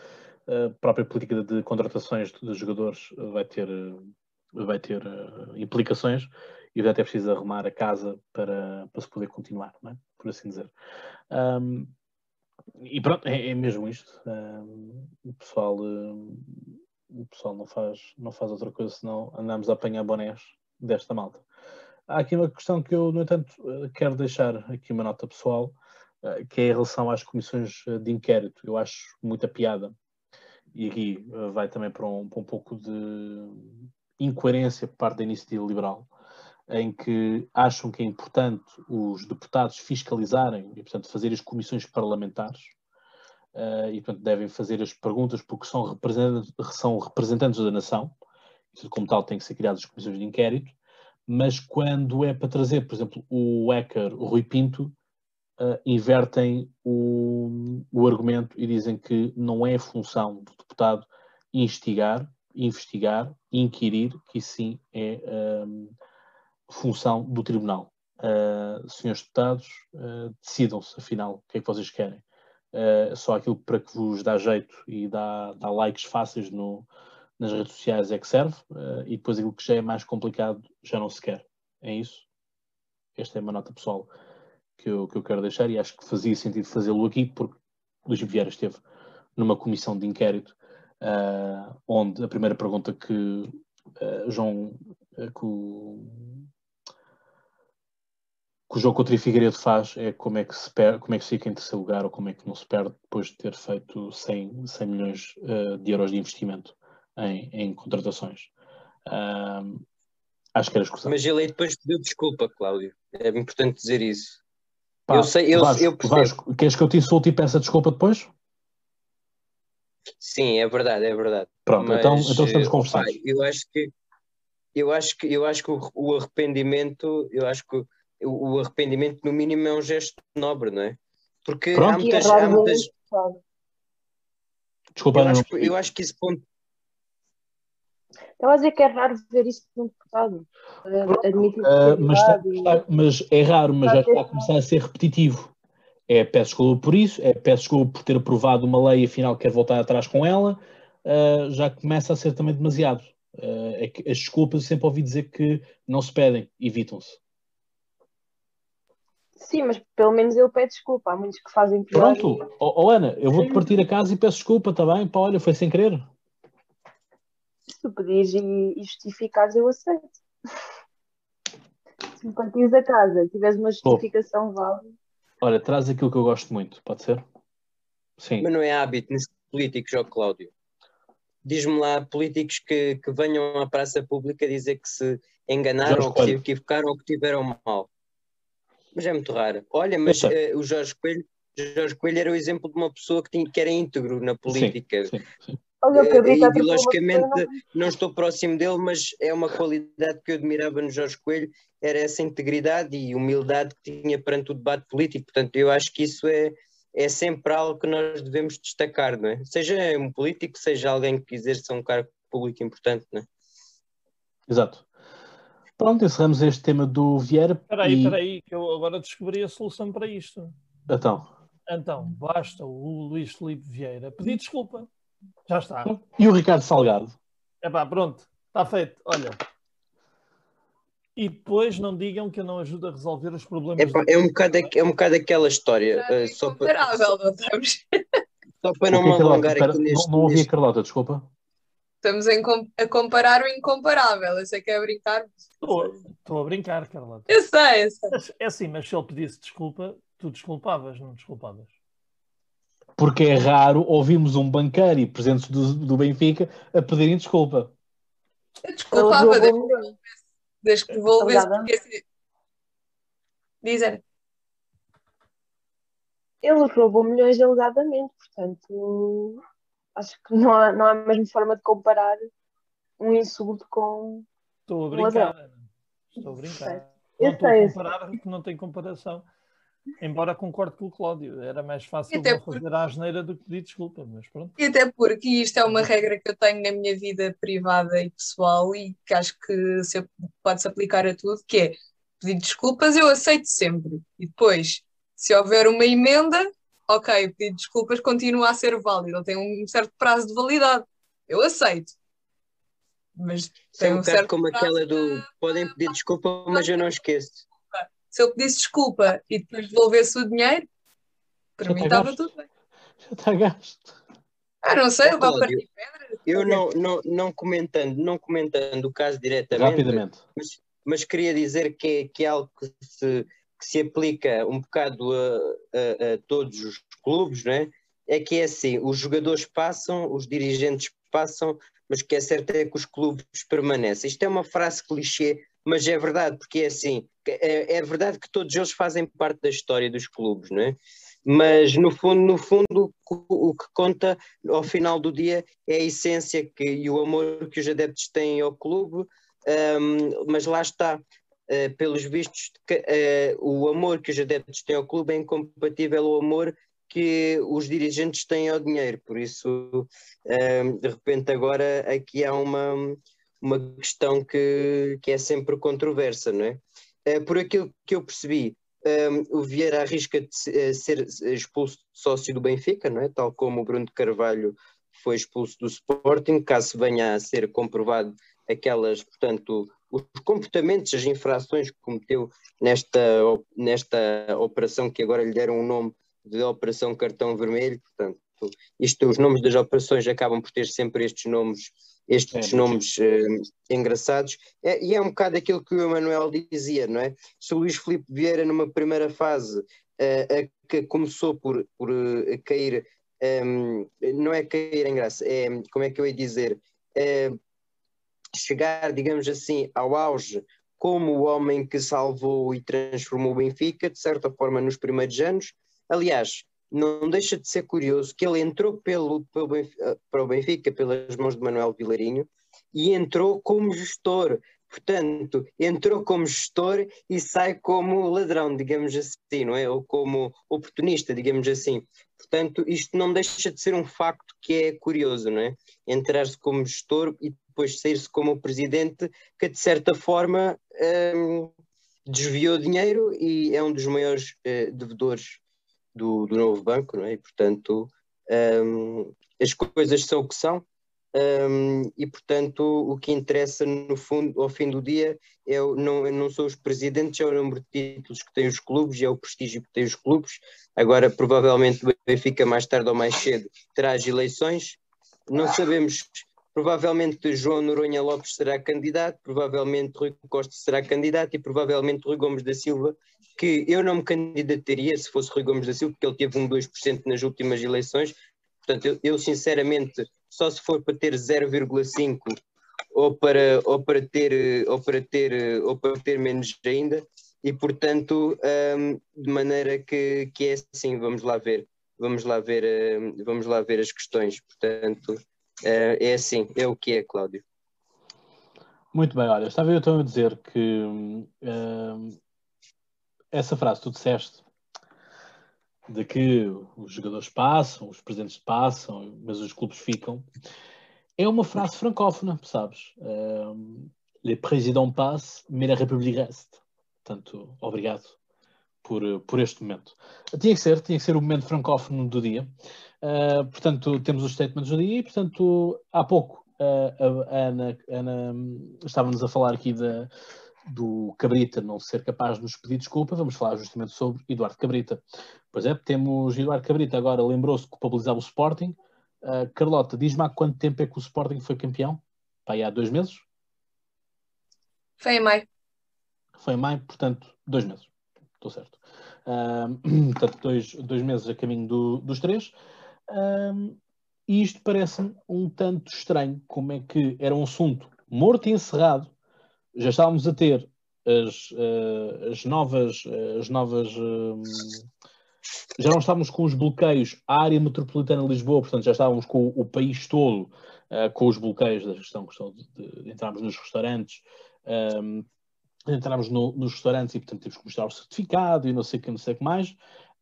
a própria política de contratações de jogadores vai ter, vai ter implicações e até preciso arrumar a casa para, para se poder continuar, é? por assim dizer. Um, e pronto, é, é mesmo isto. Um, o pessoal o pessoal não faz, não faz outra coisa senão andamos a apanhar bonés desta malta. Há aqui uma questão que eu, no entanto, eh, quero deixar aqui uma nota pessoal, eh, que é em relação às comissões eh, de inquérito. Eu acho muita piada, e aqui vai também para um, para um pouco de incoerência por parte da iniciativa liberal, em que acham que é importante os deputados fiscalizarem e, portanto, fazer as comissões parlamentares uh, e, portanto, devem fazer as perguntas porque são representantes, são representantes da nação, isso, como tal, tem que ser criadas as comissões de inquérito, mas quando é para trazer, por exemplo, o hacker, o Rui Pinto, uh, invertem o, o argumento e dizem que não é função do deputado instigar, investigar, inquirir, que sim é um, função do tribunal. Uh, senhores deputados, uh, decidam-se, afinal, o que é que vocês querem. Uh, só aquilo para que vos dá jeito e dá, dá likes fáceis no, nas redes sociais é que serve, e depois aquilo que já é mais complicado já não se quer. É isso? Esta é uma nota pessoal que eu, que eu quero deixar e acho que fazia sentido fazê-lo aqui, porque Luís Vieira esteve numa comissão de inquérito onde a primeira pergunta que João, que o que o jogo contra o Figueiredo faz é como é que se perde, como é que se fica em terceiro lugar ou como é que não se perde depois de ter feito 100, 100 milhões uh, de euros de investimento em, em contratações. Acho que era escusado. Mas ele aí depois pediu desculpa, Cláudio. É importante dizer isso. Pá, eu sei, eu, Vasco, eu Vasco, queres que eu te insulte e peça desculpa depois? Sim, é verdade, é verdade. Pronto, então, Mas, então, então estamos conversados. eu acho que eu acho que eu acho que o, o arrependimento, eu acho que o arrependimento, no mínimo, é um gesto nobre, não é? Porque Pronto. há muitas. Há muitas... Desculpa, eu, acho, eu acho que esse ponto. Estava a dizer que é raro ver isso num deputado. Admitir uh, mas, está, mas é raro, mas já está a começar a ser repetitivo. É peço desculpa por isso, é peço desculpa por ter aprovado uma lei e afinal quer voltar atrás com ela. Uh, já começa a ser também demasiado. Uh, é que as desculpas eu sempre ouvi dizer que não se pedem, evitam-se. Sim, mas pelo menos ele pede desculpa. Há muitos que fazem pior. Pronto, oh, oh, Ana, eu vou-te partir a casa e peço desculpa, está bem? Pá, olha, foi sem querer. Se tu pedires e, justificares, eu aceito. Se me partires a casa e tiveres uma justificação válida. Olha, traz aquilo que eu gosto muito, pode ser? Sim. Mas não é hábito nesse político, João Cláudio. Diz-me lá políticos que, que venham à praça pública dizer que se enganaram Jorge ou que se equivocaram ou que tiveram mal mas é muito raro. Olha, mas uh, o Jorge Coelho, Jorge Coelho era o exemplo de uma pessoa que, tinha, que era íntegro na política. Sim, sim, sim. Olha, uh, ideologicamente não estou próximo dele, mas é uma qualidade que eu admirava no Jorge Coelho, era essa integridade e humildade que tinha perante o debate político. Portanto, eu acho que isso é, é sempre algo que nós devemos destacar, não é? Seja um político, seja alguém que exerça um cargo público importante, não é? Exato. Pronto, encerramos este tema do Vieira. Espera aí, e... espera aí, que eu agora descobri a solução para isto. Então? Então, basta o Luís Felipe Vieira pedir desculpa. Já está. E o Ricardo Salgado? É pá, pronto, está feito. Olha. E depois não digam que eu não ajudo a resolver os problemas. É, é, um, bocado, é um bocado aquela história. É uh, só para, só, não para não me alongar aqui neste. Não, não ouvi a Carlota, desculpa. Estamos a comparar o incomparável. Eu sei que é brincar. Estou a brincar, Carlota. Eu sei, eu sei. É assim, mas se ele pedisse desculpa, tu desculpavas, não desculpavas? Porque é raro ouvirmos um banqueiro e presentes do, do Benfica a pedirem desculpa. Eu desculpava desde que devolvesse. Porque assim... Dizer. Ele roubou milhões alegadamente, portanto acho que não há, não há a mesma forma de comparar um insulto com. Estou a brincar. Estou a brincar. Não estou a comparar porque não tem comparação. Embora concorde com o Cláudio, era mais fácil por... fazer a asneira do que pedir desculpa, mas pronto. E até porque isto é uma regra que eu tenho na minha vida privada e pessoal e que acho que se pode-se aplicar a tudo, que é pedir desculpas eu aceito sempre. E depois, se houver uma emenda, ok, pedir desculpas continua a ser válido, ele tem um certo prazo de validade. Eu aceito. Mas tem um, um certo como aquela do podem pedir desculpa, mas eu não esqueço. Se eu pedisse desculpa e depois devolvesse o dinheiro, para mim estava tudo bem. Já está gasto. Ah, não sei, levar para pedra. Eu não, não, não, comentando, não comentando o caso diretamente, Rapidamente. Mas, mas queria dizer que é, que é algo que se que se aplica um bocado a, a, a todos os clubes, não é? É que é assim, os jogadores passam, os dirigentes passam, mas o que é certo é que os clubes permanecem. Isto é uma frase clichê, mas é verdade, porque é assim, é, é verdade que todos eles fazem parte da história dos clubes, não é? Mas no fundo, no fundo, o que conta ao final do dia é a essência que, e o amor que os adeptos têm ao clube, um, mas lá está, uh, pelos vistos, uh, o amor que os adeptos têm ao clube é incompatível ao amor que os dirigentes têm ao dinheiro, por isso, um, de repente, agora aqui há uma, uma questão que, que é sempre controversa, não é? Uh, por aquilo que eu percebi, um, o Vieira arrisca de eh, ser expulso de sócio do Benfica, não é? tal como o Bruno Carvalho foi expulso do Sporting, caso venha a ser comprovado aquelas, portanto, os comportamentos, as infrações que cometeu nesta, nesta operação que agora lhe deram o nome de Operação Cartão Vermelho, portanto, isto, os nomes das operações acabam por ter sempre estes nomes estes é, nomes uh, engraçados. É, e é um bocado aquilo que o Emanuel dizia, não é? Se o Luís Filipe Vieira, numa primeira fase, uh, que começou por, por uh, cair, ehm, não é cair em graça, é, como é que eu ia dizer? Chegar, digamos assim, ao auge como o homem que salvou e transformou o Benfica, de certa forma, nos primeiros anos. Aliás, não deixa de ser curioso que ele entrou pelo, pelo Benfica, para o Benfica pelas mãos de Manuel Vilarinho e entrou como gestor. Portanto, entrou como gestor e sai como ladrão, digamos assim, não é? Ou como oportunista, digamos assim. Portanto, isto não deixa de ser um facto que é curioso, não é? Entrar-se como gestor e depois sair-se como presidente, que de certa forma hum, desviou dinheiro e é um dos maiores uh, devedores do, do novo banco, não é? E, portanto, um, as coisas são o que são, um, e portanto o que interessa no fundo, ao fim do dia, é, não, não são os presidentes, é o número de títulos que têm os clubes é o prestígio que têm os clubes. Agora, provavelmente, o Benfica mais tarde ou mais cedo terá as eleições. Não sabemos provavelmente João Noronha Lopes será candidato, provavelmente Rui Costa será candidato e provavelmente Rui Gomes da Silva, que eu não me candidataria se fosse Rui Gomes da Silva, porque ele teve um 2% nas últimas eleições. Portanto, eu, eu sinceramente, só se for para ter 0,5 ou para, ou, para ter, ou, para ter, ou para ter menos ainda, e portanto, um, de maneira que, que é assim, vamos lá ver, vamos lá ver, um, vamos lá ver as questões. Portanto, é, é assim, é o que é, Cláudio. Muito bem, olha, estava eu então a dizer que uh, essa frase que tu disseste de que os jogadores passam, os presidentes passam, mas os clubes ficam, é uma frase francófona, sabes? Uh, Le président passe, mais la République reste. Portanto, obrigado por, por este momento. Tinha que ser, tinha que ser o momento francófono do dia. Uh, portanto, temos os statements do dia e, portanto, há pouco uh, a Ana, Ana estava-nos a falar aqui da, do Cabrita não ser capaz de nos pedir desculpa, vamos falar justamente sobre Eduardo Cabrita. Pois é, temos Eduardo Cabrita agora lembrou-se de culpabilizar o Sporting. Uh, Carlota, diz-me há quanto tempo é que o Sporting foi campeão? Pai, há dois meses? Foi em maio. Foi em maio, portanto, dois meses. Estou certo. Uh, portanto, dois, dois meses a caminho do, dos três. Um, e isto parece-me um tanto estranho, como é que era um assunto morto e encerrado, já estávamos a ter as, uh, as novas, as novas já não estávamos com os bloqueios à área metropolitana de Lisboa, portanto já estávamos com o, país todo uh, com os bloqueios da gestão, questão de, de, de entrarmos nos restaurantes, um, entrarmos no, nos restaurantes e portanto temos que mostrar o certificado e não sei o que, não sei o que mais.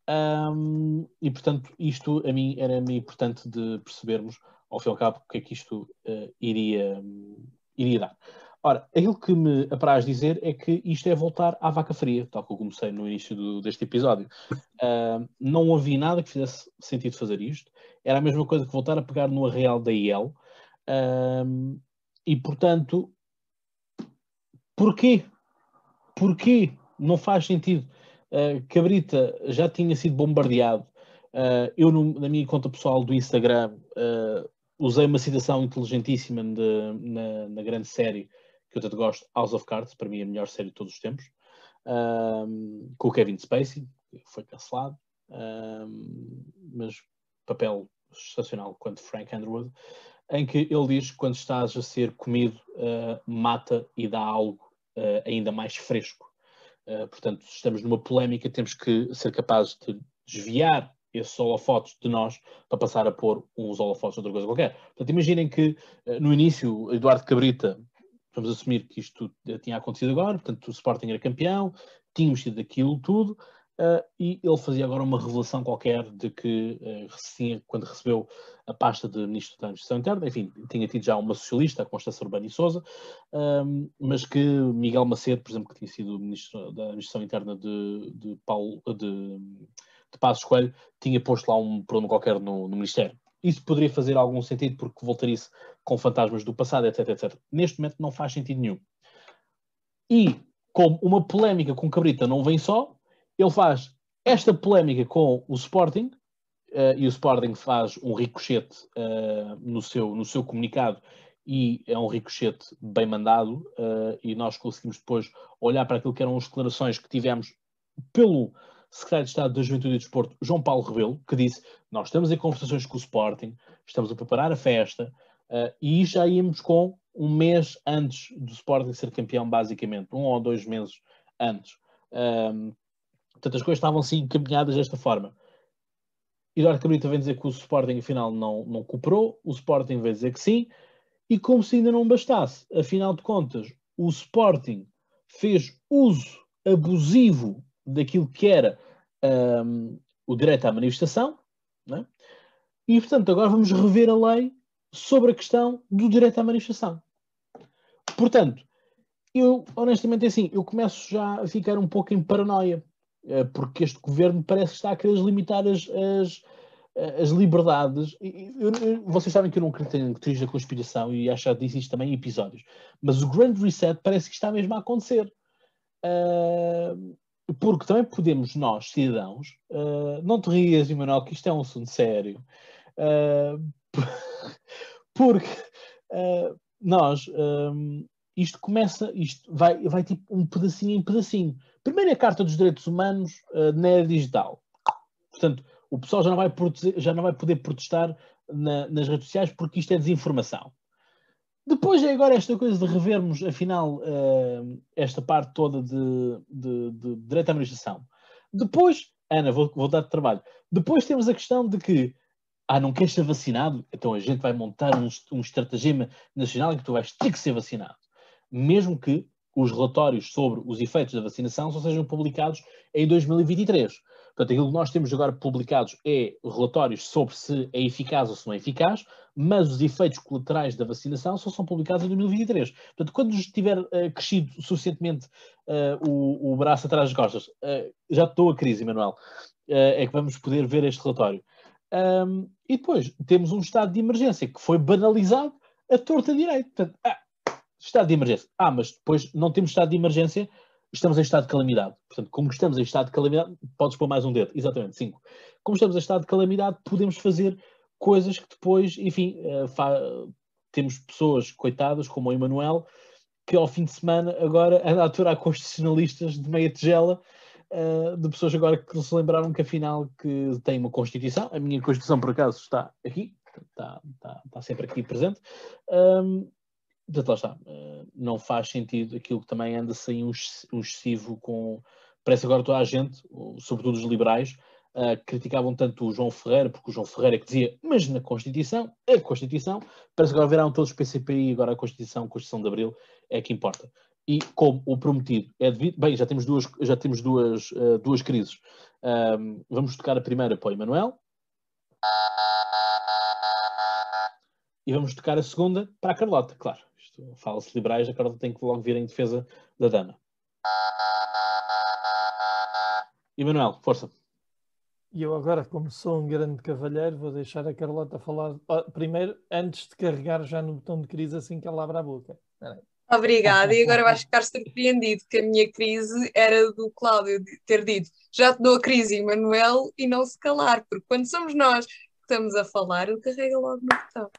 Um, e portanto, isto a mim era-me importante de percebermos, ao fim e ao cabo, o que é que isto uh, iria, um, iria dar. Ora, aquilo que me apraz dizer é que isto é voltar à vaca fria, tal como comecei no início do, deste episódio. Uh, não havia nada que fizesse sentido fazer isto. Era a mesma coisa que voltar a pegar no arreal da IEL. Uh, e, portanto, porquê? Porquê não faz sentido? Uh, Cabrita já tinha sido bombardeado. Uh, eu, no, na minha conta pessoal do Instagram, uh, usei uma citação inteligentíssima de, na, na, grande série que eu tanto gosto, House of Cards, para mim a melhor série de todos os tempos, com o Kevin Spacey, que foi cancelado, mas papel sensacional quanto Frank Underwood, em que ele diz que quando estás a ser comido, mata e dá algo ainda mais fresco. Uh, portanto, estamos numa polémica, temos que ser capazes de desviar esses holofotes de nós para passar a pôr uns holofotes de outra coisa qualquer. Portanto, imaginem que uh, no início Eduardo Cabrita, vamos assumir que isto tinha acontecido agora, portanto o Sporting era campeão, tínhamos tido aquilo tudo, uh, e ele fazia agora uma revelação qualquer de que uh, quando recebeu a pasta de Ministro da Administração Interna, enfim, tinha tido já uma socialista, a Constância Urbana e Souza, mas que Miguel Macedo, por exemplo, que tinha sido Ministro da Administração Interna de, de Paulo, de, de Passos Coelho, tinha posto lá um problema qualquer no, no Ministério. Isso poderia fazer algum sentido porque voltaria-se com fantasmas do passado, etc, etc. Neste momento não faz sentido nenhum. E como uma polémica com Cabrita não vem só, ele faz esta polémica com o Sporting, uh, e o Sporting faz um ricochete uh, no, seu, no seu comunicado, e é um ricochete bem mandado, uh, e nós conseguimos depois olhar para aquilo que eram as declarações que tivemos pelo secretário de Estado da Juventude e Desporto, João Paulo Rebelo, que disse: Nós estamos em conversações com o Sporting, estamos a preparar a festa, e já íamos com um mês antes do Sporting ser campeão, basicamente, um ou dois meses antes. Um, Portanto, as coisas estavam assim encaminhadas desta forma. Eduardo Cabrita vem dizer que o Sporting afinal não, não cooperou, o Sporting vem dizer que sim, e como se ainda não bastasse, afinal de contas, o Sporting fez uso abusivo daquilo que era um, o direito à manifestação, é? e portanto agora vamos rever a lei sobre a questão do direito à manifestação. Portanto, eu honestamente assim, eu começo já a ficar um pouco em paranoia, porque este governo parece que está a querer limitar as, as, as liberdades. Eu, eu, vocês sabem que eu não acredito em teorias da conspiração e acho que disse isto também em episódios, mas o Grand Reset parece que está mesmo a acontecer. Uh, porque também podemos, nós, cidadãos, uh, não te rias, Emanuel, que isto é um assunto sério, uh, porque nós, um, isto começa, isto vai, vai tipo um pedacinho em pedacinho. Primeiro, a Carta dos Direitos Humanos uh, na era digital. Portanto, o pessoal já não vai, já não vai poder protestar na, nas redes sociais porque isto é desinformação. Depois é agora esta coisa de revermos, afinal, uh, esta parte toda de, de, de, direito à administração. Depois, Ana, vou, vou dar-te trabalho. Depois temos a questão de que, ah, não queres ser vacinado? Então a gente vai montar um, um estratagema nacional em que tu vais ter que ser vacinado. Mesmo que os relatórios sobre os efeitos da vacinação só sejam publicados em 2023. Portanto, aquilo que nós temos agora publicados é relatórios sobre se é eficaz ou se não é eficaz, mas os efeitos colaterais da vacinação só são publicados em 2023. Portanto, quando tiver uh, crescido suficientemente uh, o, o, braço atrás das costas, uh, já estou a crise, Manuel, é que vamos poder ver este relatório. Um, e depois temos um estado de emergência que foi banalizado a torta direito. Portanto, ah, Estado de emergência. Ah, mas depois não temos estado de emergência, estamos em estado de calamidade. Portanto, como estamos em estado de calamidade, podes pôr mais um dedo. Exatamente, cinco. Como estamos em estado de calamidade, podemos fazer coisas que depois, enfim, uh, temos pessoas coitadas, como o Emanuel, que ao fim de semana agora anda a aturar constitucionalistas de meia tigela, uh, de pessoas agora que se lembraram que afinal que tem uma Constituição, a minha Constituição por acaso está aqui, está, está, está sempre aqui presente, um, Portanto, lá está. Eh, não faz sentido aquilo que também anda sem um, um excessivo com. Parece agora toda a gente, sobretudo os liberais, uh, criticavam tanto o João Ferreira, porque o João Ferreira é que dizia, mas na Constituição, a Constituição, parece que agora viraram todos os PCPI, agora a Constituição, a Constituição de Abril é que importa. E como o prometido é devido, bem, já temos duas, já temos duas, uh, duas crises. Um, vamos tocar a primeira para o Emanuel. E vamos tocar a segunda para a Carlota, claro fala-se liberais, a Carlota tem que logo vir em defesa da dama. Emanuel, força. E eu agora, como sou um grande cavalheiro, vou deixar a Carlota falar primeiro, antes de carregar já no botão de crise assim que ela abre a boca. Obrigada, e agora vais ficar surpreendido que a minha crise era do Cláudio ter dito já te dou a crise, Emanuel, e não se calar, porque quando somos nós que estamos a falar, ele carrega logo no botão.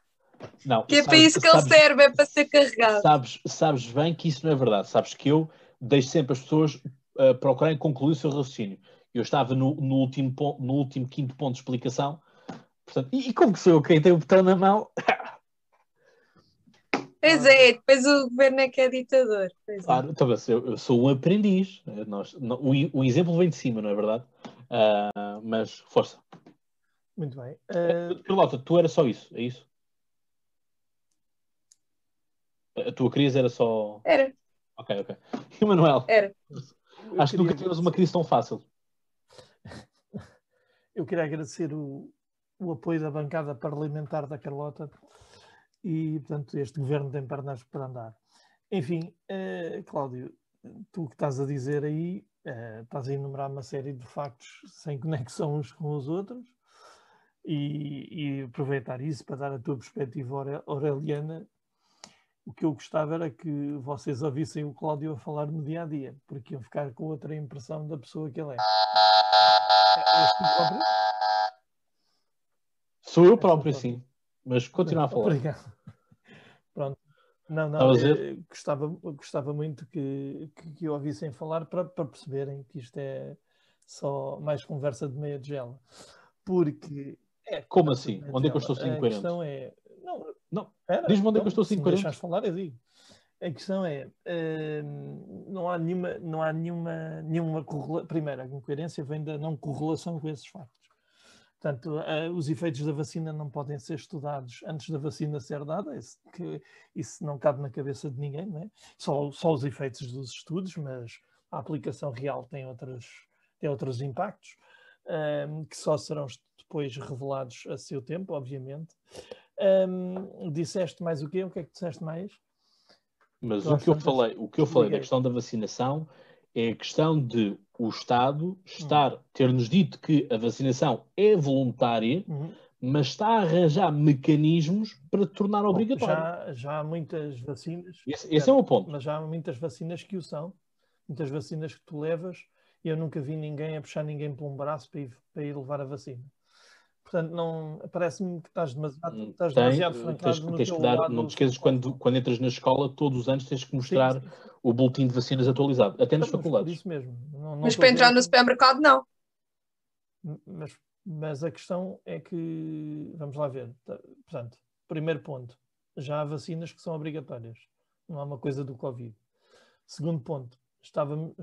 Não, que é sabes, para isso que sabes, ele serve, é para ser carregado. Sabes, sabes bem que isso não é verdade. Sabes que eu deixo sempre as pessoas uh, procurarem concluir o seu raciocínio. Eu estava no, no, último, no último quinto ponto de explicação. Portanto, e, e como que sou eu quem tem o botão na mão? Pois é, depois o governo é que é ditador. Pois é. claro, é. então, eu, eu, sou um aprendiz. Nós, não, o, o, exemplo vem de cima, não é verdade? Uh, mas força. Muito bem. Uh... Carlota, tu era só isso, é isso? A tua crise era só. Era. Ok, ok. E o Manuel? Era. Acho que nunca tivemos uma crise tão fácil. Eu queria agradecer o, o apoio da bancada parlamentar da Carlota e, portanto, este governo tem pernas para andar. Enfim, uh, Cláudio, tu que estás a dizer aí, uh, estás a enumerar uma série de factos sem conexão uns com os outros e, e aproveitar isso para dar a tua perspectiva aureliana. O que eu gostava era que vocês ouvissem o Cláudio a falar no dia a dia, porque iam ficar com outra impressão da pessoa que ele é. é Sou eu próprio, sim. Mas continua a falar. Obrigado. Pronto. Não, não, eh, gostava, gostava muito que, que, que ouvissem falar para, para perceberem que isto é só mais conversa de meia de gela. Porque. É, Como assim? Onde é que eu estou 5 A questão é. Não. Diz-me onde é que eu estou 5 Se deixares falar, eu digo. A questão é, hum, não há nenhuma, não há nenhuma, nenhuma correlação. Primeiro, a incoerência vem da não correlação com esses factos. Portanto, uh, os efeitos da vacina não podem ser estudados antes da vacina ser dada, isso, que, isso não cabe na cabeça de ninguém, não é? só, só os efeitos dos estudos, mas a aplicação real tem outros, tem outros impactos, um, que só serão depois revelados a seu tempo, obviamente. Um, disseste mais o quê? O que é que disseste mais? Mas o que, eu falei, o que eu falei da questão da vacinação é a questão de o Estado estar, uhum. ter-nos dito que a vacinação é voluntária, uhum. mas está a arranjar mecanismos para tornar Bom, obrigatório. Já, já há muitas vacinas. Esse, esse é o ponto. Mas já há muitas vacinas que o são. Muitas vacinas que tu levas e eu nunca vi ninguém a puxar ninguém por um braço para ir, para ir levar a vacina. Portanto, não parece-me que estás demasiado, hum, estás Tem, demasiado tens, no tens que dar, Não te esqueças, quando, quando entras na escola, todos os anos tens que mostrar sim, sim. o boletim de vacinas atualizado, até nas faculdades. Isso mesmo. Não, não mas para entrar no supermercado, não. Mas, mas a questão é que, vamos lá ver, portanto, primeiro ponto, já há vacinas que são obrigatórias, não há uma coisa do Covid. Segundo ponto, estávamos,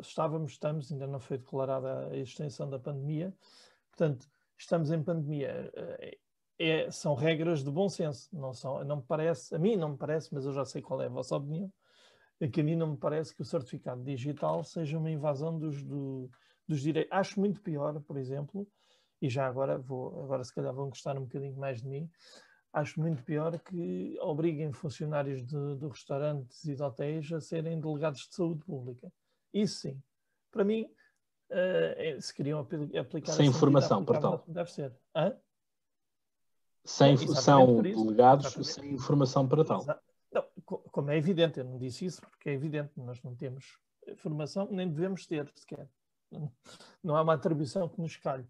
estávamos, estamos, ainda não foi declarada a extensão da pandemia, portanto, estamos em pandemia. Eh, é, são regras de bom senso, não são, não me parece, a mim não me parece, mas eu já sei qual é a vossa opinião, é que a mim não me parece que o certificado digital seja uma invasão dos, do, dos direitos. Acho muito pior, por exemplo, e já agora vou, agora se calhar vão gostar um bocadinho mais de mim, acho muito pior que obriguem funcionários de, de restaurantes e de hotéis a serem delegados de saúde pública. Isso sim. Para mim, uh, se queriam aplicar sem informação para tal deve ser. Hã? sem são delegados exatamente. sem informação para tal. Não, como é evidente eu não disse isso porque é evidente nós não temos informação nem devemos ter sequer. Não há uma atribuição que nos calhe.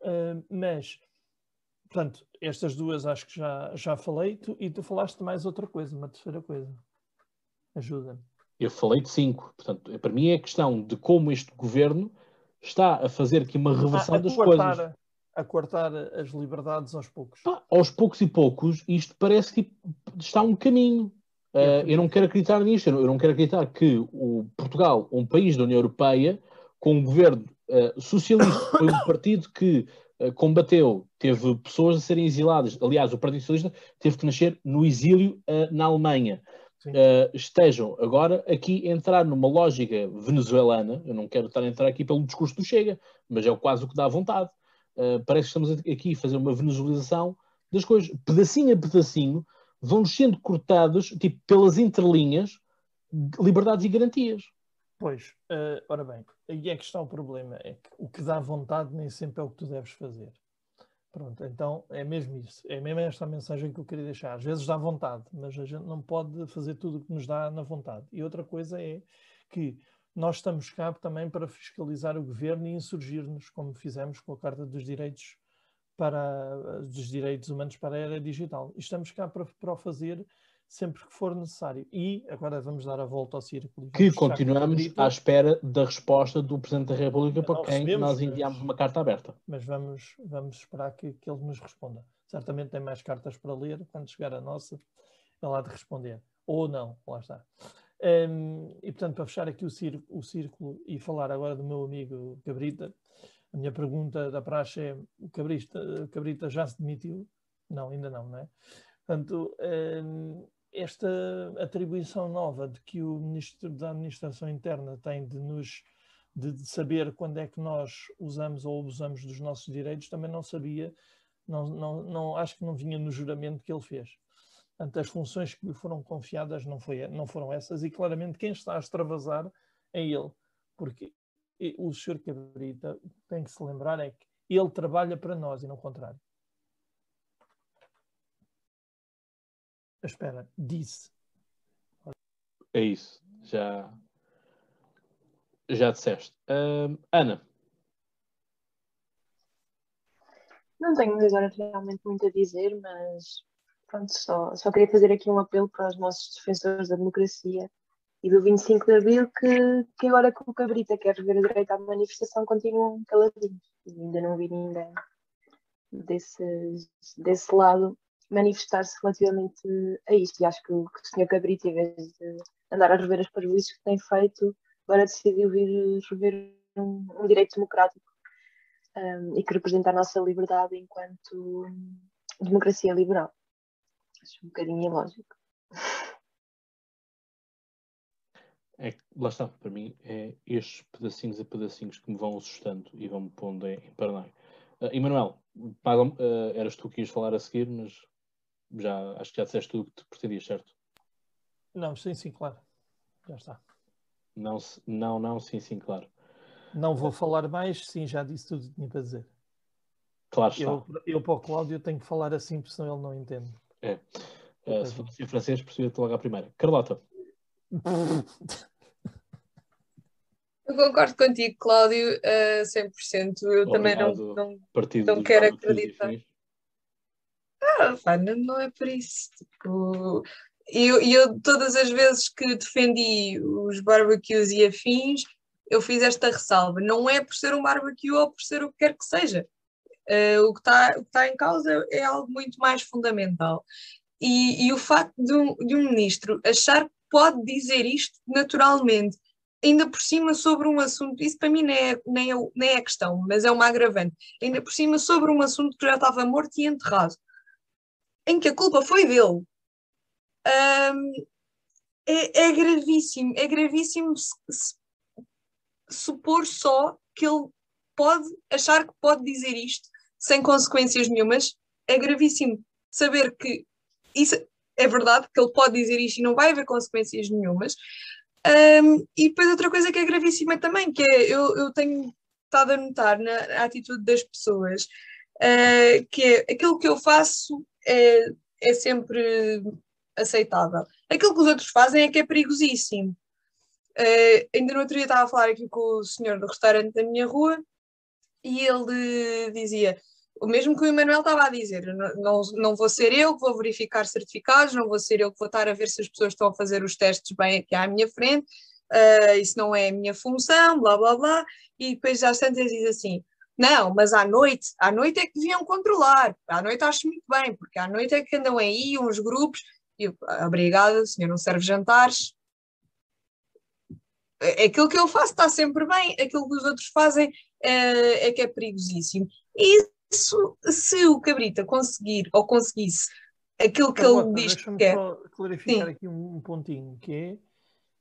Uh, mas portanto estas duas acho que já já falei. Tu, e tu falaste mais outra coisa uma terceira coisa. Ajuda-me. Eu falei de cinco. Portanto para mim é a questão de como este governo está a fazer aqui uma reversão das coisas. A cortar as liberdades aos poucos. Pá, aos poucos e poucos, isto parece que está um caminho. Uh, eu não quero acreditar nisto, eu não quero acreditar que o Portugal, um país da União Europeia, com um governo uh, socialista, foi um partido que uh, combateu, teve pessoas a serem exiladas. Aliás, o Partido Socialista teve que nascer no exílio na Alemanha uh, estejam agora aqui a entrar numa lógica venezuelana. Eu não quero estar a entrar aqui pelo discurso do Chega, mas é quase o que dá vontade. Uh, parece que estamos aqui a fazer uma venezuelização das coisas. Pedacinho a pedacinho vão sendo cortados, tipo, pelas entrelinhas, liberdades e garantias. Pois, uh, ora bem, aí é que está o problema, é que o que dá vontade nem sempre é o que tu deves fazer. Pronto, então é mesmo isso. É mesmo esta a mensagem que eu queria deixar. Às vezes dá vontade, mas a gente não pode fazer tudo o que nos dá na vontade. E outra coisa é que nós estamos cá também para fiscalizar o governo e insurgir-nos, como fizemos com a Carta dos Direitos para dos Direitos Humanos para a Era Digital. E estamos cá para, para o fazer sempre que for necessário. E agora vamos dar a volta ao círculo. Que continuamos à espera da resposta do Presidente da República para quem nós enviamos uma carta aberta. Mas vamos, vamos esperar que, que ele nos responda. Certamente tem mais cartas para ler. Quando chegar a nossa, ele há de responder. Ou não, lá está. Um, e portanto, para fechar aqui o círculo, o círculo, e falar agora do meu amigo Gabrita, A minha pergunta da praxe é: o Cabrita, Cabrita já se demitiu? Não, ainda não, não é? Portanto, hum, esta atribuição nova de que o Ministro da Administração Interna tem de nos de, saber quando é que nós usamos ou abusamos dos nossos direitos, também não sabia, não, não, não, acho que não vinha no juramento que ele fez. Portanto, as funções que lhe foram confiadas não, foi, não foram essas e claramente quem está a extravasar é ele, porque o Sr. Cabrita tem que se lembrar é que ele trabalha para nós e não o contrário. Espera, disse. É isso, já, já disseste. Uh, Ana. Não tenho agora realmente muito a dizer, mas pronto, só, só queria fazer aqui um apelo para os nossos defensores da democracia e do 25 de Abril que, que agora que o Cabrita quer rever o direito à manifestação continuam caladinhos. E ainda não vi ninguém desse, desse lado manifestar-se relativamente a isto. E acho que o, que o Sr. Cabrita, em vez de andar a rever as parvoíces que tem feito, agora decidiu vir rever um, um direito democrático um, e que representa a nossa liberdade enquanto democracia liberal. Acho um bocadinho ilógico. É, lá está, para mim, é estes pedacinhos a pedacinhos que me vão assustando e vão-me pondo em, em paranoia. Uh, Emanuel, uh, eras tu que ias falar a seguir, mas já acho que já disseste tudo que te pretendias, certo? Não, sim, sim, claro. Já está. Não, não, não, sim, sim, claro. Não vou falar mais, sim, já disse tudo o que tinha para dizer. Claro está. Eu, eu para o Cláudio tenho que falar assim, porque senão ele não entende. É. Uh, se fosse em francês, percebia-te logo à primeira. Carlota. Eu concordo contigo, Cláudio, uh, 100%. Eu Obrigado, também não, não, não quero acreditar. Ah, não é por isso. Tipo, eu, eu, todas as vezes que defendi os barbecues e afins, eu fiz esta ressalva. Não é por ser um barbecue ou por ser o que quer que seja. Uh, o que está tá em causa é algo muito mais fundamental. E, e o facto de um, de um ministro achar que pode dizer isto naturalmente, ainda por cima sobre um assunto, isso para mim nem é, nem, é, nem é questão, mas é uma agravante, ainda por cima sobre um assunto que já estava morto e enterrado, em que a culpa foi dele. Um, é, é, gravíssimo, é gravíssimo supor só que ele pode achar que pode dizer isto sem consequências nenhumas. É gravíssimo saber que isso é verdade, que ele pode dizer isto e não vai haver consequências nenhumas. Um, e depois outra coisa que é gravíssima também, que é, eu, eu tenho estado a notar na, na atitude das pessoas, uh, que é aquilo que eu faço é, é sempre aceitável. Aquilo que os outros fazem é que é perigosíssimo. Uh, ainda no outro dia estava a falar aqui com o senhor do restaurante da minha rua e ele dizia: o mesmo que o Emanuel estava a dizer, não, não, não vou ser eu que vou verificar certificados, não vou ser eu que vou estar a ver se as pessoas estão a fazer os testes bem aqui à minha frente, uh, isso não é a minha função, blá blá blá, e depois às tantas diz assim, não, mas à noite, à noite é que deviam controlar, à noite acho muito bem, porque à noite é que andam aí uns grupos, e obrigada, o senhor não serve jantares, é, aquilo que eu faço está sempre bem, aquilo que os outros fazem é, é que é perigosíssimo. E isso, se o Cabrita conseguir, ou conseguisse, aquilo que ele diz que quer. Só clarificar Sim. aqui um, pontinho, que é,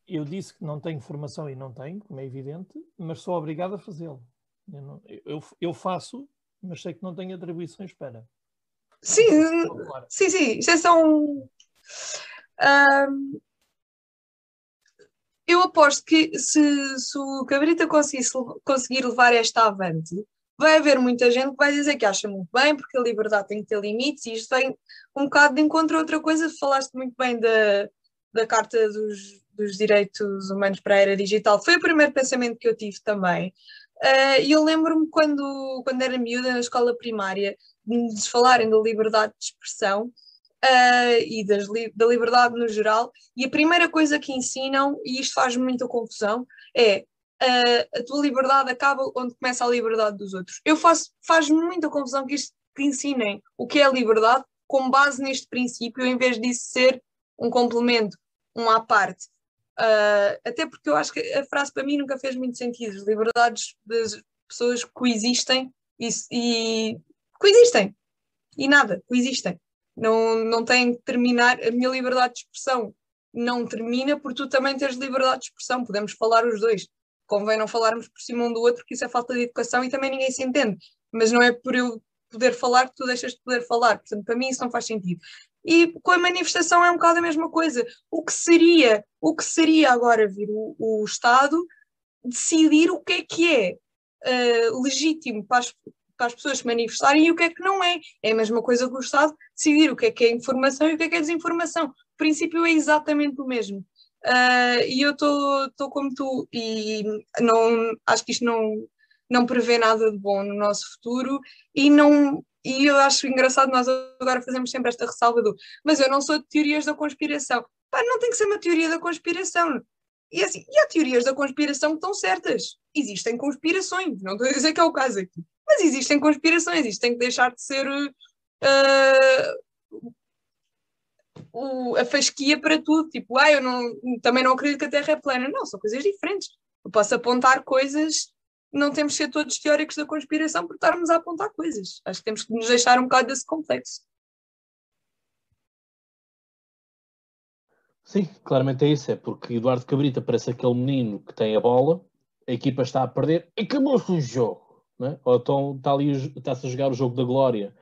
eu disse que não tenho formação e não tenho, como é evidente, mas sou obrigado a fazê-lo. Eu, eu, eu, faço, mas sei que não tenho atribuições para. Sim, sim, sim, isso é só um... um eu aposto que se, se o Cabrita conseguir levar esta avante, vai haver muita gente que vai dizer que acha muito bem, porque a liberdade tem que ter limites, e isto vem um bocado de encontro a outra coisa. Falaste muito bem da, da Carta dos, dos Direitos Humanos para a Era Digital, foi o primeiro pensamento que eu tive também. Uh, e eu lembro-me quando, quando era miúda na escola primária, de falarem da liberdade de expressão uh, e das, da liberdade no geral, e a primeira coisa que ensinam, e isto faz muita confusão, é a, a tua liberdade acaba onde começa a liberdade dos outros. Eu faço, faz muita confusão que isto que ensinem o que é a liberdade com base neste princípio, em vez disso ser um complemento, um à parte. Uh, até porque eu acho que a frase para mim nunca fez muito sentido. As liberdades, das, pessoas coexistem e, e coexistem. E nada, coexistem. Não, não tem que terminar. A minha liberdade de expressão não termina por tu também teres liberdade de expressão. Podemos falar os dois. Convém não falarmos por cima um do outro, porque isso é falta de educação e também ninguém se entende. Mas não é por eu poder falar que tu deixas de poder falar. Portanto, para mim isso não faz sentido. E com a manifestação é um bocado a mesma coisa. O que seria, o que seria agora vir o, o Estado decidir o que é que é uh, legítimo para as, para as pessoas se manifestarem e o que é que não é. É a mesma coisa que o Estado decidir o que é que é informação e o que é que é desinformação. O princípio é exatamente o mesmo. Uh, e eu estou como tu e não, acho que isto não, não prevê nada de bom no nosso futuro e não e eu acho engraçado nós agora fazemos sempre esta ressalva do mas eu não sou de teorias da conspiração. Pá, não tem que ser uma teoria da conspiração. E assim, e há teorias da conspiração que estão certas. Existem conspirações, não estou a dizer que é o caso aqui. Mas existem conspirações, isto tem que deixar de ser uh, o, a fasquia para tudo. Tipo, ah, eu não, também não acredito que a Terra é plana. Não, são coisas diferentes. Eu posso apontar coisas, não temos que ser todos teóricos da conspiração por estarmos a apontar coisas. Acho que temos que nos deixar um bocado desse complexo. Sim, claramente é isso. É porque Eduardo Cabrita parece aquele menino que tem a bola, a equipa está a perder, acabou-se o jogo. É? Ou então está ali, está-se a jogar o jogo da glória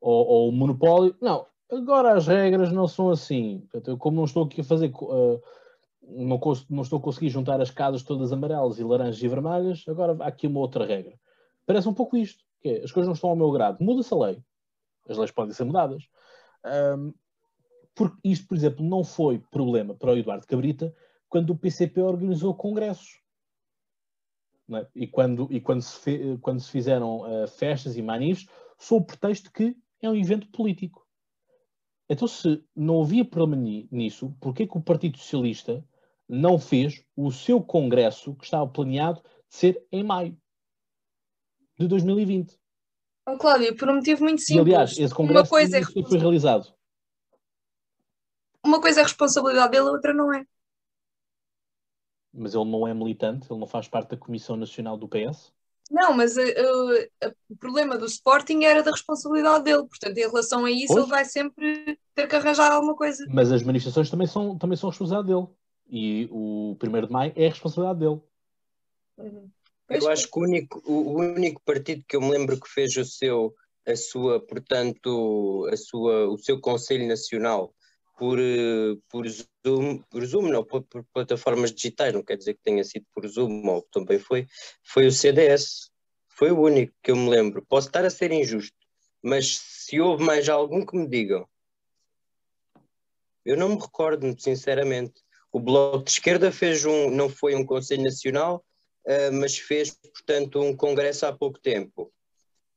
ou, ou, o monopólio. Não, agora as regras não são assim. Portanto, eu, como não estou aqui a fazer, uh, não, não, estou a conseguir juntar as casas todas amarelas e laranjas e vermelhas, agora há aqui uma outra regra. Parece um pouco isto, que é, as coisas não estão ao meu grado. Muda-se a lei. As leis podem ser mudadas. Um, porque isto, por exemplo, não foi problema para o Eduardo Cabrita quando o PCP organizou congressos. É? E, quando, e quando, se fe, quando se fizeram uh, festas e manifes, sob o pretexto que é um evento político. Então, se não havia problema nisso, por que o Partido Socialista não fez o seu congresso que estava planeado de ser em maio de 2020? Oh, Cláudio, por um motivo muito simples. E, aliás, esse congresso Uma coisa é... foi realizado. Uma coisa é responsabilidade dele, a outra não é mas ele não é militante, ele não faz parte da Comissão Nacional do PS? Não, mas uh, uh, o problema do Sporting era da responsabilidade dele, portanto, em relação a isso, pois? ele vai sempre ter que arranjar alguma coisa. Mas as manifestações também são, também são responsabilidade dele. E o 1 de maio é a responsabilidade dele. Uhum. Eu acho que o único, o único partido que eu me lembro que fez o seu, a sua, portanto, a sua, o seu Conselho Nacional por, eh, por Zoom, por Zoom não, por, por, plataformas digitais, não quer dizer que tenha sido por Zoom, ou também foi, foi o CDS. Foi o único que eu me lembro. Posso estar a ser injusto, mas se houve mais algum que me digam. Eu não me recordo, sinceramente. O Bloco de Esquerda fez um, não foi um Conselho Nacional, uh, mas fez, portanto, um congresso há pouco tempo.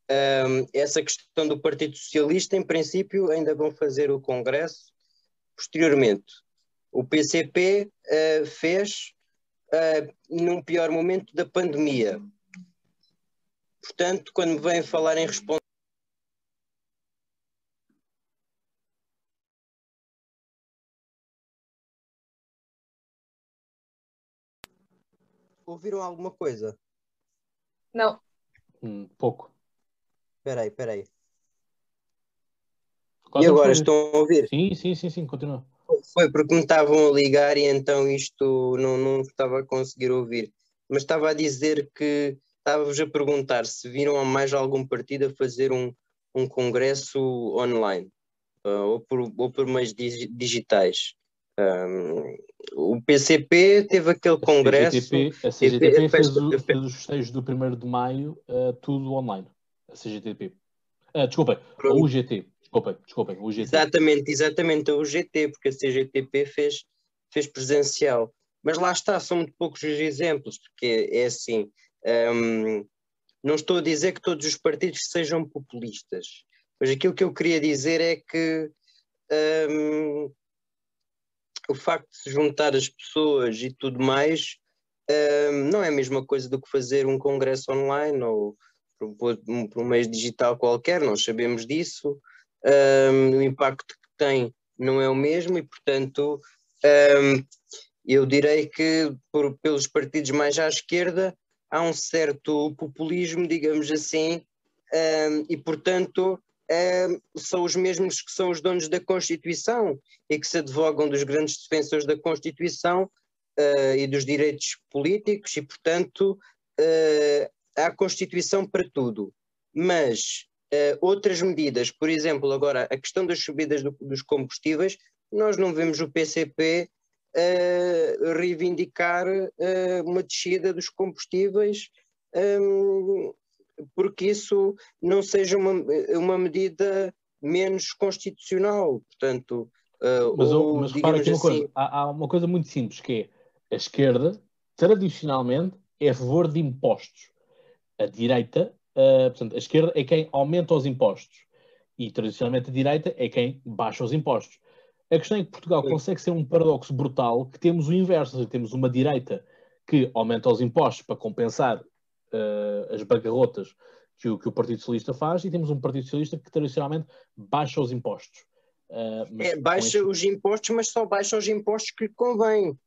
Um, essa questão do Partido Socialista, em princípio, ainda vão fazer o congresso Posteriormente, o PCP uh, eh, fez uh, num pior momento da pandemia. Portanto, quando vem falar em responsabilidade. Ouviram alguma coisa? Não. Hum, pouco. Espera aí, espera aí. E agora estão a ouvir? Sim, sim, sim, sim, continua. Foi porque me estavam a ligar e então isto não, não estava a conseguir ouvir. Mas estava a dizer que estava-vos a perguntar se viram mais algum partido a fazer um, um congresso online uh, ou, por, ou por meios digitais. Um, o PCP teve aquele congresso. A CGTP, a CGTP fez, fez, fez os festejos do 1 de maio uh, tudo online. A CGTP. Uh, desculpem, a UGT. Desculpem, desculpem, o GT. Exatamente, exatamente, o GT, porque a CGTP fez, fez presencial. Mas lá está, são muito poucos os exemplos, porque é assim, um, não estou a dizer que todos os partidos sejam populistas, mas aquilo que eu queria dizer é que um, o facto de se juntar as pessoas e tudo mais um, não é a mesma coisa do que fazer um congresso online ou por, por um meio digital qualquer, nós sabemos disso. Um, o impacto que tem não é o mesmo e, portanto, um, eu direi que por, pelos partidos mais à esquerda há um certo populismo, digamos assim, um, e portanto são os mesmos que são os donos da Constituição e que se advogam dos grandes defensores da Constituição uh, e dos direitos políticos, e portanto uh, há Constituição para tudo. Mas uh, outras medidas, por exemplo, agora a questão das subidas do, dos combustíveis, nós não vemos o PCP reivindicar uma descida dos combustíveis, um, porque isso não seja uma, uma medida menos constitucional. Portanto, uh, mas, ou, mas repara aqui uma assim... coisa: há, há uma coisa muito simples que é a esquerda, tradicionalmente, é a favor de impostos. A direita, uh, portanto, a esquerda é quem aumenta os impostos. E tradicionalmente a direita é quem baixa os impostos. A questão é que Portugal consegue ser um paradoxo brutal que temos o inverso, seja, temos uma direita que aumenta os impostos para compensar uh, as bancarrotas que o, que o Partido Socialista faz e temos um Partido Socialista que tradicionalmente baixa os impostos. Uh, é, baixa este... os impostos, mas só baixa os impostos que convém.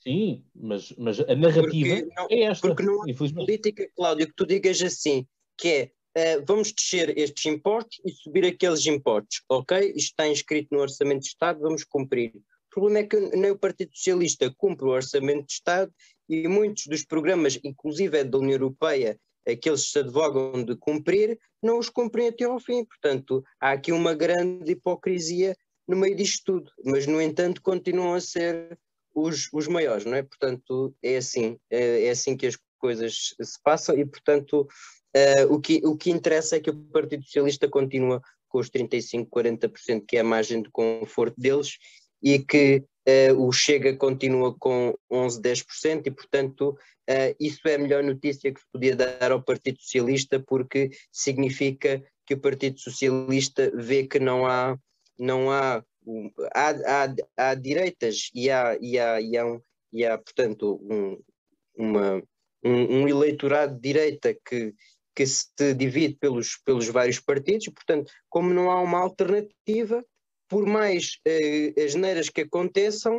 Sim, mas, mas a narrativa não, é esta. Porque não há política, Cláudio, que tu digas assim, que é uh, vamos descer estes impostos e subir aqueles impostos, ok? Isto está inscrito no Orçamento de Estado, vamos cumprir. Problema é que nem o Partido Socialista cumpre o Orçamento de Estado e muitos dos programas, inclusive é da União Europeia, aqueles se advogam de cumprir, não os cumprem até ao fim. Portanto, há aqui uma grande hipocrisia no meio disto tudo, mas no entanto continuam a ser os, os maiores, não é? Portanto, é assim, é, é assim que as coisas se passam e, portanto, Uh, o, que, o que interessa é que o Partido Socialista continua com os 35, 40% que é a margem de conforto deles e que uh, o Chega continua com 11, 10% e, portanto, uh, isso é a melhor notícia que se podia dar ao Partido Socialista porque significa que o Partido Socialista vê que não há, não há, há, há, há direitas e há, e há, e há, um, e há portanto, um, uma, um, um eleitorado de direita que que se divide pelos, pelos vários partidos, portanto, como não há uma alternativa, por mais eh, as neiras que aconteçam,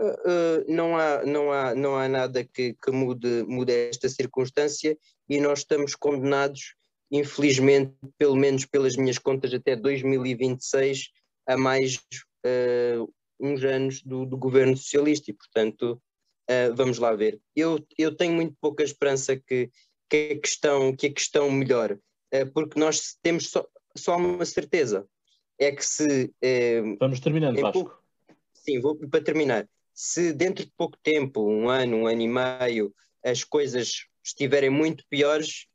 uh, uh, não, há, não, há, não há nada que, que mude, mude esta circunstância e nós estamos condenados, infelizmente, pelo menos pelas minhas contas, até 2026, a mais uh, uns anos do, do governo socialista e, portanto, vamos lá ver. Eu, eu tenho muito pouca esperança que que a questão, que a questão melhor, eh, porque nós temos só, só uma certeza, é que se... Eh, Vamos terminando, Vasco. Pouco, sim, vou para terminar. Se dentro de pouco tempo, um ano, um ano e meio, as coisas estiverem muito piores,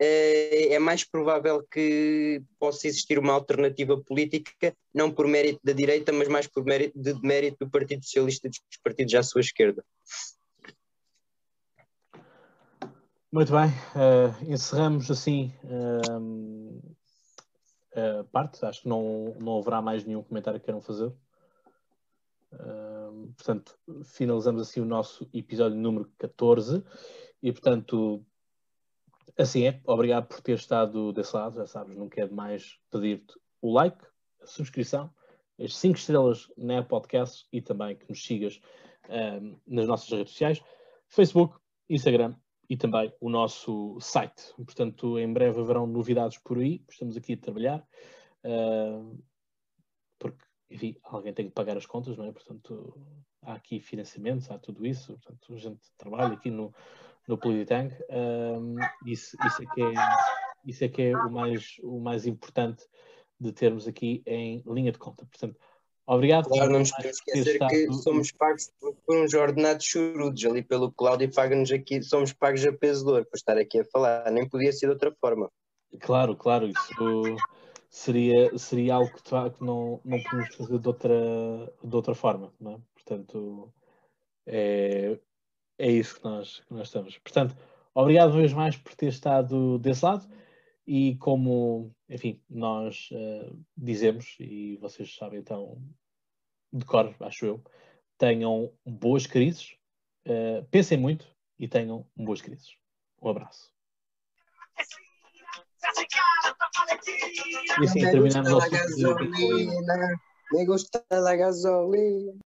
eh, é mais provável que possa existir uma alternativa política, não por mérito da direita, mas mais por mérito, de mérito do Partido Socialista e dos partidos à sua esquerda. Muito bem, uh, encerramos assim uh, a parte. Acho que não, não haverá mais nenhum comentário que queiram fazer. Portanto, finalizamos assim o nosso episódio número 14 e, portanto, assim é. Obrigado por ter estado desse lado. Já sabes, não quero mais pedir-te o like, a subscrição, as 5 estrelas na podcast e também que nos sigas nas nossas redes sociais, Facebook, Instagram e também o nosso site. Portanto, em breve haverão novidades por aí, estamos aqui a trabalhar, uh, porque, enfim, alguém tem que pagar as contas, não é? Portanto, há aqui financiamentos, há tudo isso, portanto, a gente trabalha aqui no, no Politank, uh, isso, isso, é que é, isso é que é o mais, o mais importante de termos aqui em linha de conta. Portanto, Obrigado. Claro, não nos podemos esquecer que somos pagos por uns ordenados chorudos ali pelo Cláudio paga-nos aqui, somos pagos a peso de ouro para estar aqui a falar, nem podia ser de outra forma. Claro, claro, isso seria, seria algo que, que não, não podemos fazer de outra, de outra forma, não é? Portanto, é, é isso que nós, que nós estamos. Portanto, obrigado uma vez mais por ter estado desse lado e como, enfim, nós uh, dizemos, e vocês sabem então, de cor, acho eu, tenham boas crises, uh, pensem muito e tenham boas crises. Um abraço. E assim terminamos o nosso Me gusta la gasolina.